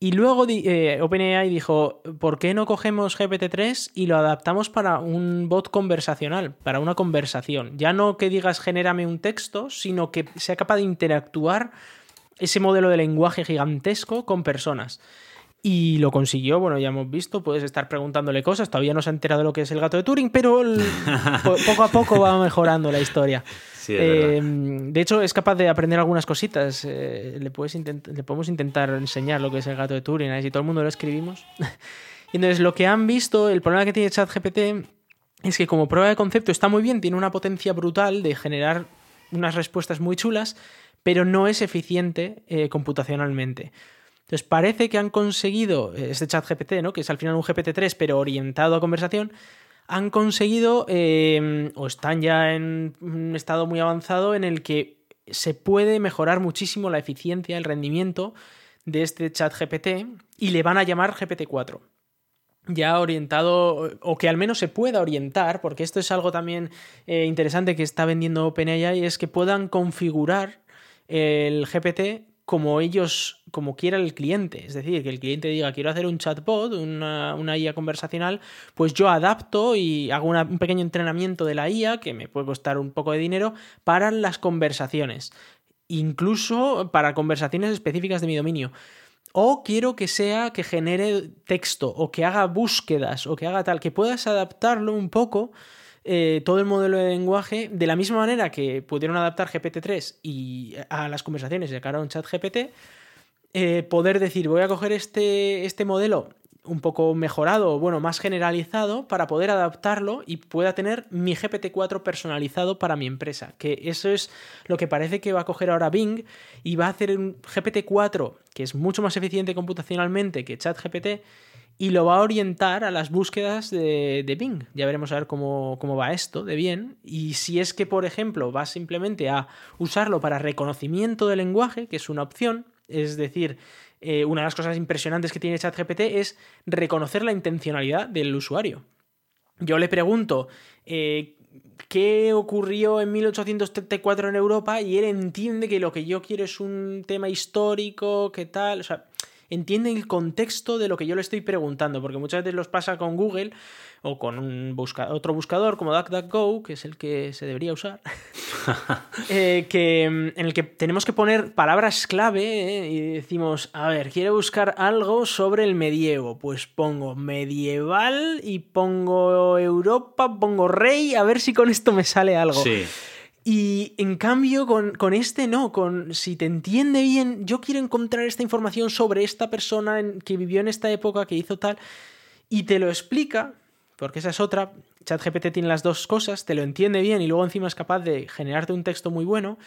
Y luego eh, OpenAI dijo, ¿por qué no cogemos GPT-3 y lo adaptamos para un bot conversacional, para una conversación? Ya no que digas genérame un texto, sino que sea capaz de interactuar ese modelo de lenguaje gigantesco con personas. Y lo consiguió, bueno, ya hemos visto, puedes estar preguntándole cosas, todavía no se ha enterado de lo que es el gato de Turing, pero poco a poco va mejorando la historia. Em, de hecho, es capaz de aprender algunas cositas. Eh, le, puedes le podemos intentar enseñar lo que es el gato de Turing, a ver si todo el mundo lo escribimos. y entonces, lo que han visto, el problema que tiene ChatGPT es que como prueba de concepto está muy bien, tiene una potencia brutal de generar unas respuestas muy chulas, pero no es eficiente eh, computacionalmente. Entonces parece que han conseguido, eh, este chat GPT, ¿no? que es al final un GPT-3 pero orientado a conversación, han conseguido em, o están ya en un estado muy avanzado en el que se puede mejorar muchísimo la eficiencia, el rendimiento de este chat GPT y le van a llamar GPT-4 ya orientado, o que al menos se pueda orientar, porque esto es algo también eh, interesante que está vendiendo OpenAI, es que puedan configurar el GPT como ellos, como quiera el cliente. Es decir, que el cliente diga, quiero hacer un chatbot, una, IA conversacional, pues yo adapto y hago un pequeño entrenamiento de la IA, que me puede costar un poco de dinero, para las conversaciones. Incluso para conversaciones específicas de mi dominio. O quiero que sea que genere texto, o que haga búsquedas, o que haga tal, que puedas adaptarlo un poco eh, todo el modelo de lenguaje de la misma manera que pudieron adaptar GPT-3 y a las conversaciones sacaron ChatGPT, eh, poder decir, voy a coger este, este modelo un poco mejorado, bueno, más generalizado, para poder adaptarlo y pueda tener mi GPT-4 personalizado para mi empresa. Que eso es lo que parece que va a coger ahora Bing y va a hacer un GPT-4 que es mucho más eficiente computacionalmente que ChatGPT y lo va a orientar a las búsquedas de, de Bing. Ya veremos a ver cómo, va esto de bien. Y si es que, por ejemplo, vas simplemente a usarlo para reconocimiento de lenguaje, que es una opción, es decir, eh, una de las cosas impresionantes que tiene ChatGPT es reconocer la intencionalidad del usuario. Yo le pregunto, eh, qué ocurrió en 1834 en Europa y él entiende que lo que yo quiero es un tema histórico, qué tal, o sea, entiende el contexto de lo que yo le estoy preguntando, porque muchas veces los pasa con Google o con un otro buscador como DuckDuckGo, que es el que se debería usar, eh, que, mm, en el que tenemos que poner palabras clave eh, y decimos, a ver, quiero buscar algo sobre el medievo, pues pongo medieval y pongo Europa, pongo rey, a ver si con esto me sale algo. Sí. Y en cambio, con, con, este no, con si te entiende bien, yo quiero encontrar esta información sobre esta persona que vivió en esta época, que hizo tal, y te lo explica, porque esa es otra. ChatGPT tiene las dos cosas, te lo entiende bien y luego encima es capaz de generarte un texto muy bueno.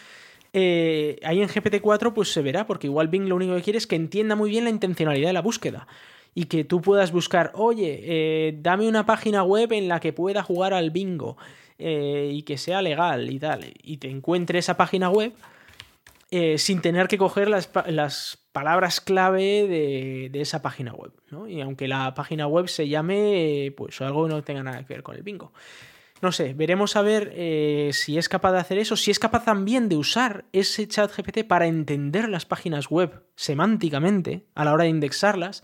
Eh, ahí en GPT-4 pues se verá, porque igual Bing lo único que quiere es que entienda muy bien la intencionalidad de la búsqueda y que tú puedas buscar, oye, eh, dame una página web en la que pueda jugar al bingo eh, y que sea legal y tal, y te encuentre esa página web eh, sin tener que coger las, palabras clave de, esa página web. ¿no? Y aunque la página web se llame, pues algo que no tenga nada que ver con el bingo. No sé, veremos a ver eh, si es capaz de hacer eso, si es capaz también de usar ese chat GPT para entender las páginas web semánticamente a la hora de indexarlas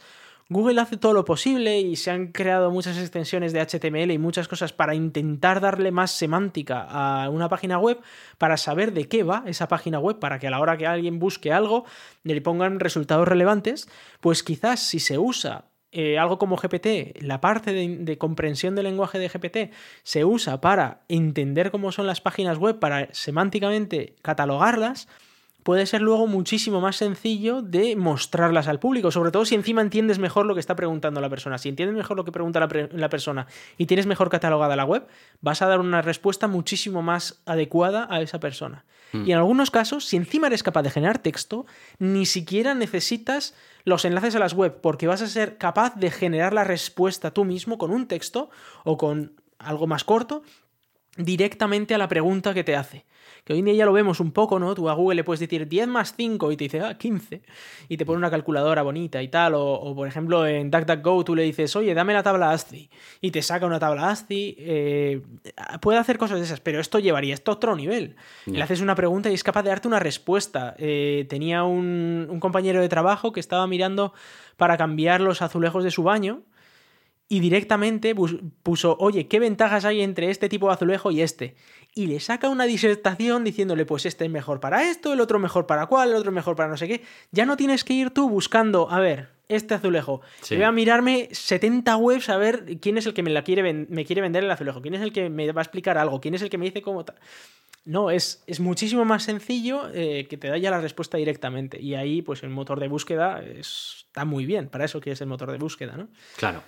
Google hace todo lo posible y se han creado muchas extensiones de HTML y muchas cosas para intentar darle más semántica a una página web, para saber de qué va esa página web, para que a la hora que alguien busque algo le pongan resultados relevantes, pues quizás si se usa eh, algo como GPT, la parte de, de, comprensión del lenguaje de GPT se usa para entender cómo son las páginas web, para semánticamente catalogarlas, puede ser luego muchísimo más sencillo de mostrarlas al público, sobre todo si encima entiendes mejor lo que está preguntando la persona. Si entiendes mejor lo que pregunta la, persona y tienes mejor catalogada la web, vas a dar una respuesta muchísimo más adecuada a esa persona. Mm. Y en algunos casos, si encima eres capaz de generar texto, ni siquiera necesitas los enlaces a las web, porque vas a ser capaz de generar la respuesta tú mismo con un texto o con algo más corto directamente a la pregunta que te hace que hoy en día ya lo vemos un poco, ¿no? Tú a Google le puedes decir 10 más 5 y te dice, ah, 15, y te pone una calculadora bonita y tal, o, por ejemplo en DuckDuckGo tú le dices, oye, dame la tabla ASCII, y te saca una tabla ASCII, eh, puede hacer cosas de esas, pero esto llevaría esto a otro nivel. Le haces una pregunta y es capaz de darte una respuesta. Eh, tenía un, un compañero de trabajo que estaba mirando para cambiar los azulejos de su baño, y directamente puso, oye, ¿qué ventajas hay entre este tipo de azulejo y este? y le saca una disertación diciéndole, pues este es mejor para esto, el otro mejor para cuál, el otro mejor para no sé qué. Ya no tienes que ir tú buscando, a ver, este azulejo. Voy a mirarme 70 webs a ver quién es el que me, la quiere, me quiere vender el azulejo, quién es el que me va a explicar algo, quién es el que me dice cómo tal. No, es, es muchísimo más sencillo eh, que te da ya la respuesta directamente. Y ahí, pues el motor de búsqueda está muy bien. Para eso que es el motor de búsqueda, ¿no? Claro.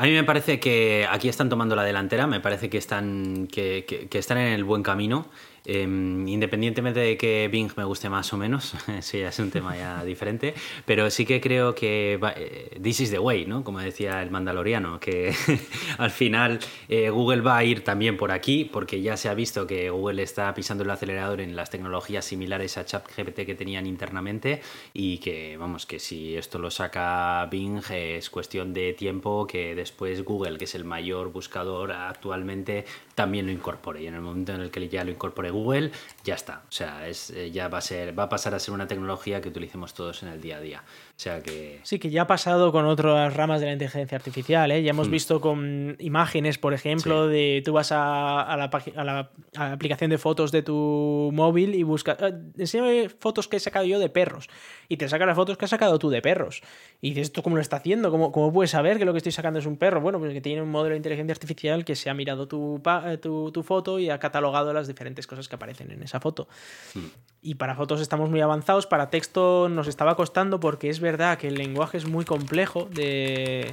A mí me parece que aquí están tomando la delantera, me parece que están, que, que están en el buen camino Em, independientemente de que Bing me guste más o menos, eso ya es un tema ya diferente, pero sí que creo que eh, this is the way, ¿no? Como decía el mandaloriano, que al final eh, Google va a ir también por aquí, porque ya se ha visto que Google está pisando el acelerador en las tecnologías similares a ChatGPT que tenían internamente y que, vamos, que si esto lo saca Bing es cuestión de tiempo que después Google, que es el mayor buscador actualmente, también lo incorpore y en el momento en el que ya lo incorpore Google, ya está. O sea, es, eh, ya va a ser, va a pasar a ser una tecnología que utilicemos todos en el día a día. O sea que. Sí, que ya ha pasado con otras ramas de la inteligencia artificial, ¿eh? Ya hemos hmm. visto con imágenes, por ejemplo, de tú vas a, la, a, la, aplicación de fotos de tu móvil y buscas. Eh, enséñame fotos que he sacado yo de perros. Y te saca las fotos que has sacado tú de perros. Y dices, ¿esto cómo lo está haciendo? ¿Cómo, ¿Cómo puedes saber que lo que estoy sacando es un perro? Bueno, pues que tiene un modelo de inteligencia artificial que se ha mirado tu, eh, tu, tu foto y ha catalogado las diferentes cosas que aparecen en esa foto. Hmm. Y para fotos estamos muy avanzados, para texto nos estaba costando porque es verdad verdad que el lenguaje es muy complejo de,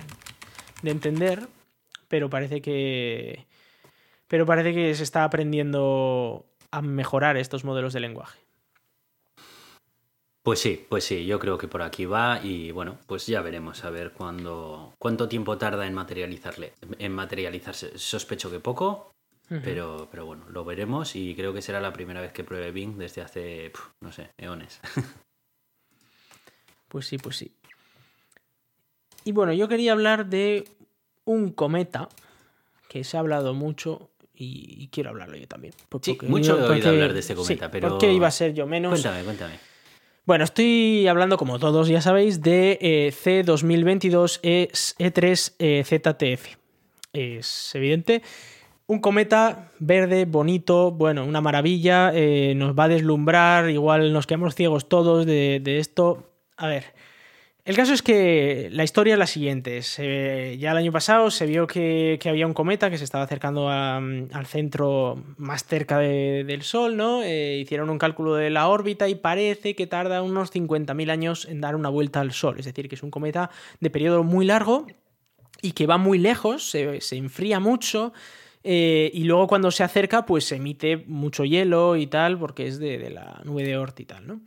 de entender, pero parece que. Pero parece que se está aprendiendo a mejorar estos modelos de lenguaje. Pues sí, pues sí, yo creo que por aquí va y bueno, pues ya veremos a ver cuándo, cuánto tiempo tarda en materializarle, en materializarse. Sospecho que poco, pero, pero bueno, lo veremos y creo que será la primera vez que pruebe Bing desde hace, no sé, eones. Pues sí, pues sí. Y bueno, yo quería hablar de un cometa que se ha hablado mucho y, quiero hablarlo yo también. Sí, mucho he oído hablar de este cometa, pero... ¿Por qué iba a ser yo menos? Cuéntame, cuéntame. Bueno, estoy hablando, como todos ya sabéis, de eh, C2022 E3 ZTF. Es evidente. Un cometa verde, bonito, bueno, una maravilla, eh, nos va a deslumbrar, igual nos quedamos ciegos todos de esto. A ver, el caso es que la historia es la siguiente. ya el año pasado se vio que, había un cometa que se estaba acercando al centro más cerca del Sol, ¿no? Eh, hicieron un cálculo de la órbita y parece que tarda unos 50.000 años en dar una vuelta al Sol. Es decir, que es un cometa de periodo muy largo y que va muy lejos, se, enfría mucho. Eh, y luego cuando se acerca, pues emite mucho hielo y tal, porque es de, de la nube de Oort y tal, ¿no?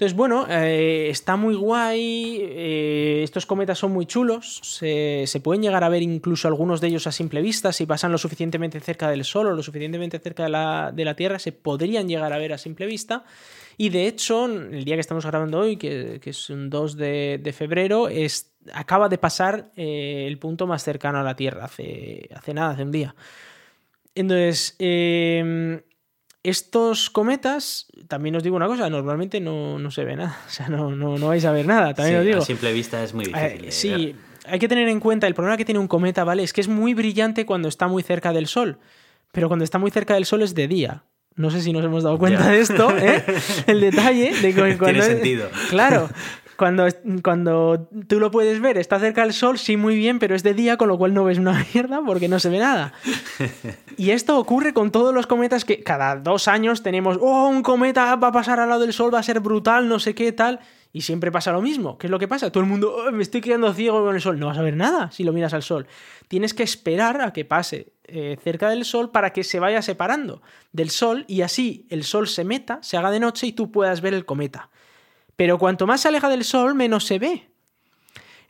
Entonces, bueno, eh, está muy guay, eh, estos cometas son muy chulos, se, pueden llegar a ver incluso algunos de ellos a simple vista, si pasan lo suficientemente cerca del Sol o lo suficientemente cerca de la, Tierra, se podrían llegar a ver a simple vista. Y de hecho, el día que estamos grabando hoy, que, es un 2 de, febrero, es, acaba de pasar eh, el punto más cercano a la Tierra, hace, hace nada, hace un día. Entonces, estos cometas, también os digo una cosa, normalmente no, se ve nada, o sea, no, no, vais a ver nada, también os digo. A simple vista es muy eh, difícil. sí, hay que tener en cuenta, el problema que tiene un cometa, ¿vale? Es que es muy brillante cuando está muy cerca del Sol, pero cuando está muy cerca del Sol es de día. No sé si nos hemos dado cuenta de esto, ¿eh? El detalle de que cuando... Tiene sentido. Claro, cuando, cuando tú lo puedes ver, está cerca del sol, sí, muy bien, pero es de día, con lo cual no ves una mierda porque no se ve nada. Y esto ocurre con todos los cometas que cada dos años tenemos, oh, un cometa va a pasar al lado del sol, va a ser brutal, no sé qué, tal. Y siempre pasa lo mismo. ¿Qué es lo que pasa? Todo el mundo, oh, me estoy quedando ciego con el sol. No vas a ver nada si lo miras al sol. Tienes que esperar a que pase eh, cerca del sol para que se vaya separando del sol y así el sol se meta, se haga de noche y tú puedas ver el cometa. Pero cuanto más se aleja del Sol, menos se ve.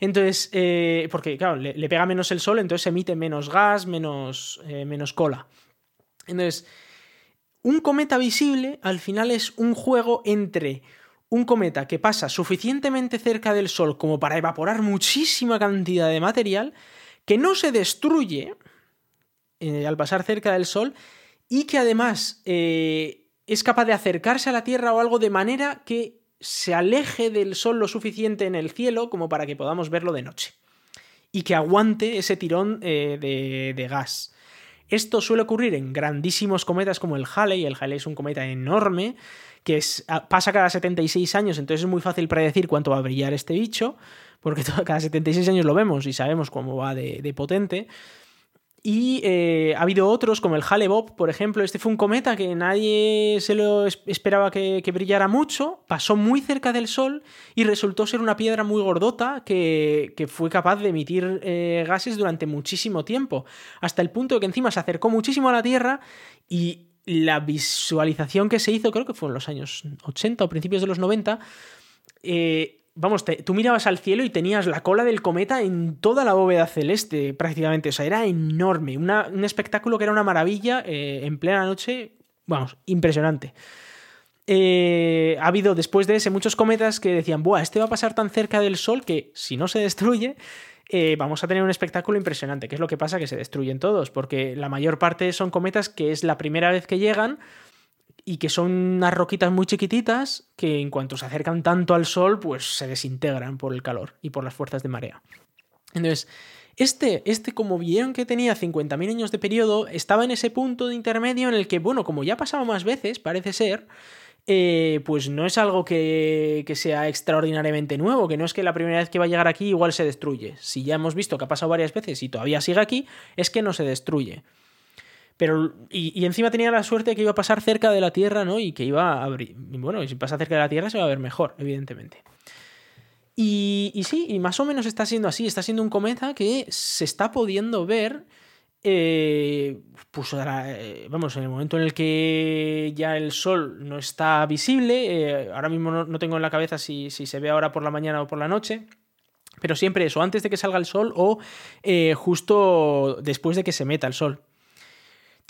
Entonces, eh, porque claro, le, pega menos el Sol, entonces emite menos gas, menos, eh, menos cola. Entonces, un cometa visible al final es un juego entre un cometa que pasa suficientemente cerca del Sol como para evaporar muchísima cantidad de material, que no se destruye eh, al pasar cerca del Sol y que además es capaz de acercarse a la Tierra o algo de manera que se aleje del sol lo suficiente en el cielo como para que podamos verlo de noche y que aguante ese tirón eh, de, gas. Esto suele ocurrir en grandísimos cometas como el Halley. El Halley es un cometa enorme que pasa cada 76 años, entonces es muy fácil predecir cuánto va a brillar este bicho, porque cada 76 años lo vemos y sabemos cómo va de potente. Y eh, ha habido otros, como el hale por ejemplo. Este fue un cometa que nadie se lo esperaba que, brillara mucho, pasó muy cerca del Sol y resultó ser una piedra muy gordota que, fue capaz de emitir eh, gases durante muchísimo tiempo, hasta el punto de que encima se acercó muchísimo a la Tierra y la visualización que se hizo, creo que fue en los años 80 o principios de los 90, eh, vamos, tú mirabas al cielo y tenías la cola del cometa en toda la bóveda celeste, prácticamente. O sea, era enorme. un espectáculo que era una maravilla eh, en plena noche. Vamos, impresionante. Eh, ha habido después de ese muchos cometas que decían, Buah, este va a pasar tan cerca del Sol que si no se destruye, eh, vamos a tener un espectáculo impresionante. ¿Qué es lo que pasa? Que se destruyen todos, porque la mayor parte son cometas que es la primera vez que llegan y que son unas roquitas muy chiquititas que en cuanto se acercan tanto al sol, pues se desintegran por el calor y por las fuerzas de marea. Entonces, este, este como vieron que tenía 50.000 años de periodo, estaba en ese punto de intermedio en el que, bueno, como ya ha pasado más veces, parece ser, eh, pues no es algo que, que, sea extraordinariamente nuevo, que no es que la primera vez que va a llegar aquí igual se destruye. Si ya hemos visto que ha pasado varias veces y todavía sigue aquí, es que no se destruye. Pero, y, encima tenía la suerte de que iba a pasar cerca de la Tierra, ¿no? Y que iba a abrir. Bueno, y si pasa cerca de la Tierra se va a ver mejor, evidentemente. Y, sí, y más o menos está siendo así. Está siendo un cometa que se está pudiendo ver. Eh, pues eh, vamos, en el momento en el que ya el sol no está visible, eh, ahora mismo no, tengo en la cabeza si, se ve ahora por la mañana o por la noche, pero siempre eso, antes de que salga el sol o justo después de que se meta el sol.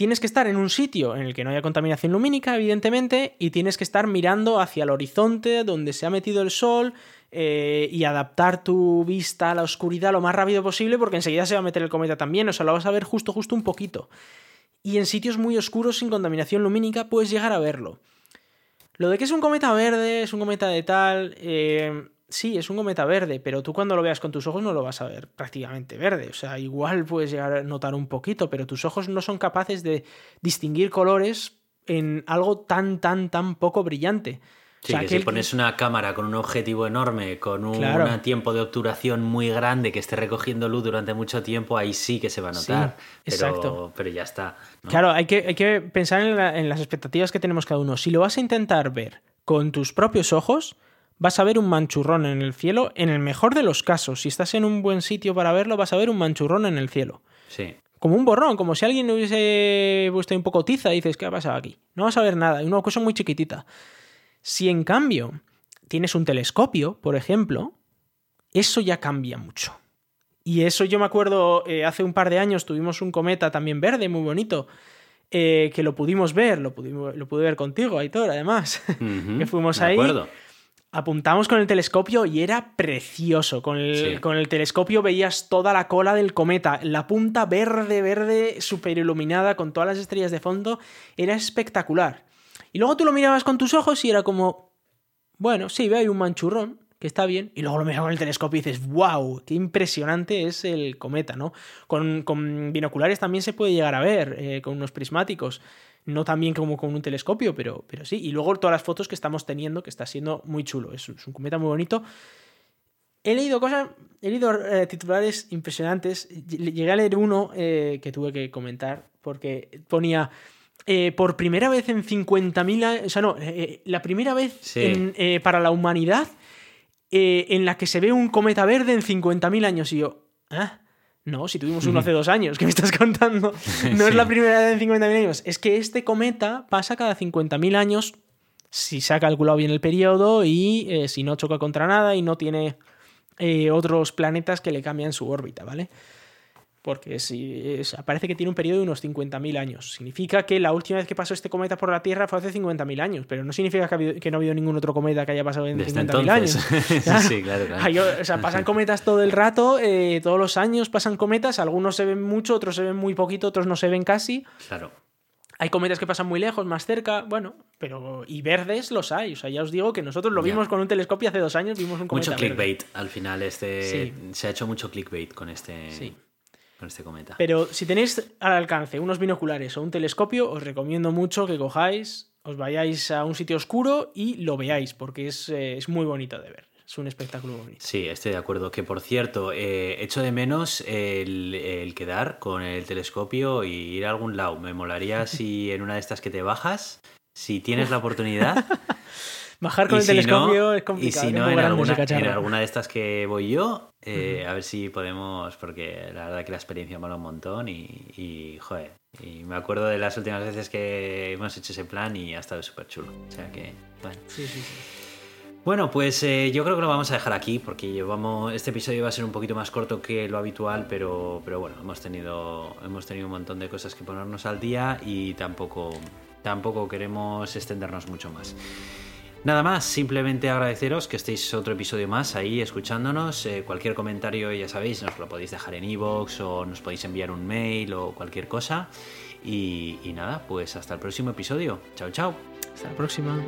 Tienes que estar en un sitio en el que no haya contaminación lumínica, evidentemente, y tienes que estar mirando hacia el horizonte donde se ha metido el sol eh, y adaptar tu vista a la oscuridad lo más rápido posible porque enseguida se va a meter el cometa también, o sea, lo vas a ver justo, justo un poquito. Y en sitios muy oscuros sin contaminación lumínica puedes llegar a verlo. Lo de que es un cometa verde, es un cometa de tal, eh, sí, es un cometa verde, pero tú cuando lo veas con tus ojos no lo vas a ver prácticamente verde. O sea, igual puedes llegar a notar un poquito, pero tus ojos no son capaces de distinguir colores en algo tan, tan, tan poco brillante. Sí, que, si pones una cámara con un objetivo enorme, con un tiempo de obturación muy grande que esté recogiendo luz durante mucho tiempo, ahí sí que se va a notar. pero, exacto. pero ya está. Claro, hay que, hay que pensar en, las expectativas que tenemos cada uno. Si lo vas a intentar ver con tus propios ojos, vas a ver un manchurrón en el cielo, en el mejor de los casos. Si estás en un buen sitio para verlo, vas a ver un manchurrón en el cielo. Sí. Como un borrón, como si alguien hubiese puesto un poco tiza y dices, ¿qué ha pasado aquí? No vas a ver nada, una cosa muy chiquitita. Si en cambio tienes un telescopio, por ejemplo, eso ya cambia mucho. Y eso yo me acuerdo, eh, hace un par de años tuvimos un cometa también verde, muy bonito, eh, que lo pudimos ver, lo, pudimos, lo pude ver contigo, Aitor, además, que fuimos ahí. Apuntamos con el telescopio y era precioso. Con el, con el, telescopio veías toda la cola del cometa, la punta verde, verde, súper iluminada, con todas las estrellas de fondo. Era espectacular. Y luego tú lo mirabas con tus ojos y era como, bueno, sí, ve, hay un manchurrón, que está bien, y luego lo miras con el telescopio y dices, wow, qué impresionante es el cometa, ¿no? Con, binoculares también se puede llegar a ver, eh, con unos prismáticos, no tan bien como con un telescopio, pero, pero sí, y luego todas las fotos que estamos teniendo, que está siendo muy chulo, es, un cometa muy bonito. He leído cosas, he leído eh, titulares impresionantes, llegué a leer uno eh, que tuve que comentar, porque ponía eh, por primera vez en 50.000 años, o sea, no, la primera vez para la humanidad en la que se ve un cometa verde en 50.000 años. Y yo, ¿ah? No, si tuvimos uno hace dos años, ¿qué me estás contando? No es la primera vez en 50.000 años. Es que este cometa pasa cada 50.000 años, si se ha calculado bien el periodo y si no choca contra nada y no tiene otros planetas que le cambian su órbita, ¿vale? Porque si parece que tiene un periodo de unos 50.000 años. Significa que la última vez que pasó este cometa por la Tierra fue hace 50.000 años, pero no significa que, no ha habido ningún otro cometa que haya pasado en 50.000 años. sí, claro, claro. o sea, pasan cometas todo el rato, eh, todos los años pasan cometas, algunos se ven mucho, otros se ven muy poquito, otros no se ven casi. Claro. Hay cometas que pasan muy lejos, más cerca, bueno, pero. Y verdes los hay. O sea, ya os digo que nosotros lo vimos con un telescopio hace dos años, vimos un cometa. Mucho clickbait al final. Este, Se ha hecho mucho clickbait con este. Sí este cometa. Pero si tenéis al alcance unos binoculares o un telescopio, os recomiendo mucho que cojáis, os vayáis a un sitio oscuro y lo veáis, porque es, eh, muy bonito de ver. Es un espectáculo bonito. Sí, estoy de acuerdo. Que por cierto, eh, echo de menos el, quedar con el telescopio y ir a algún lado. Me molaría si en una de estas que te bajas, si tienes la oportunidad, Bajar con el telescopio es complicado. Y si no, en alguna, de estas que voy yo, eh, a ver si podemos, porque la verdad que la experiencia mola un montón y, joder, y me acuerdo de las últimas veces que hemos hecho ese plan y ha estado súper chulo. O sea que, bueno. Sí, sí, sí. Bueno, pues eh, yo creo que lo vamos a dejar aquí porque llevamos este episodio va a ser un poquito más corto que lo habitual, pero, pero bueno, hemos tenido, hemos tenido un montón de cosas que ponernos al día y tampoco, tampoco queremos extendernos mucho más. Nada más, simplemente agradeceros que estéis otro episodio más ahí escuchándonos. Eh, cualquier comentario, ya sabéis, nos lo podéis dejar en iVoox o nos podéis enviar un mail o cualquier cosa. Y, y nada, pues hasta el próximo episodio. Chao, chao. Hasta la próxima.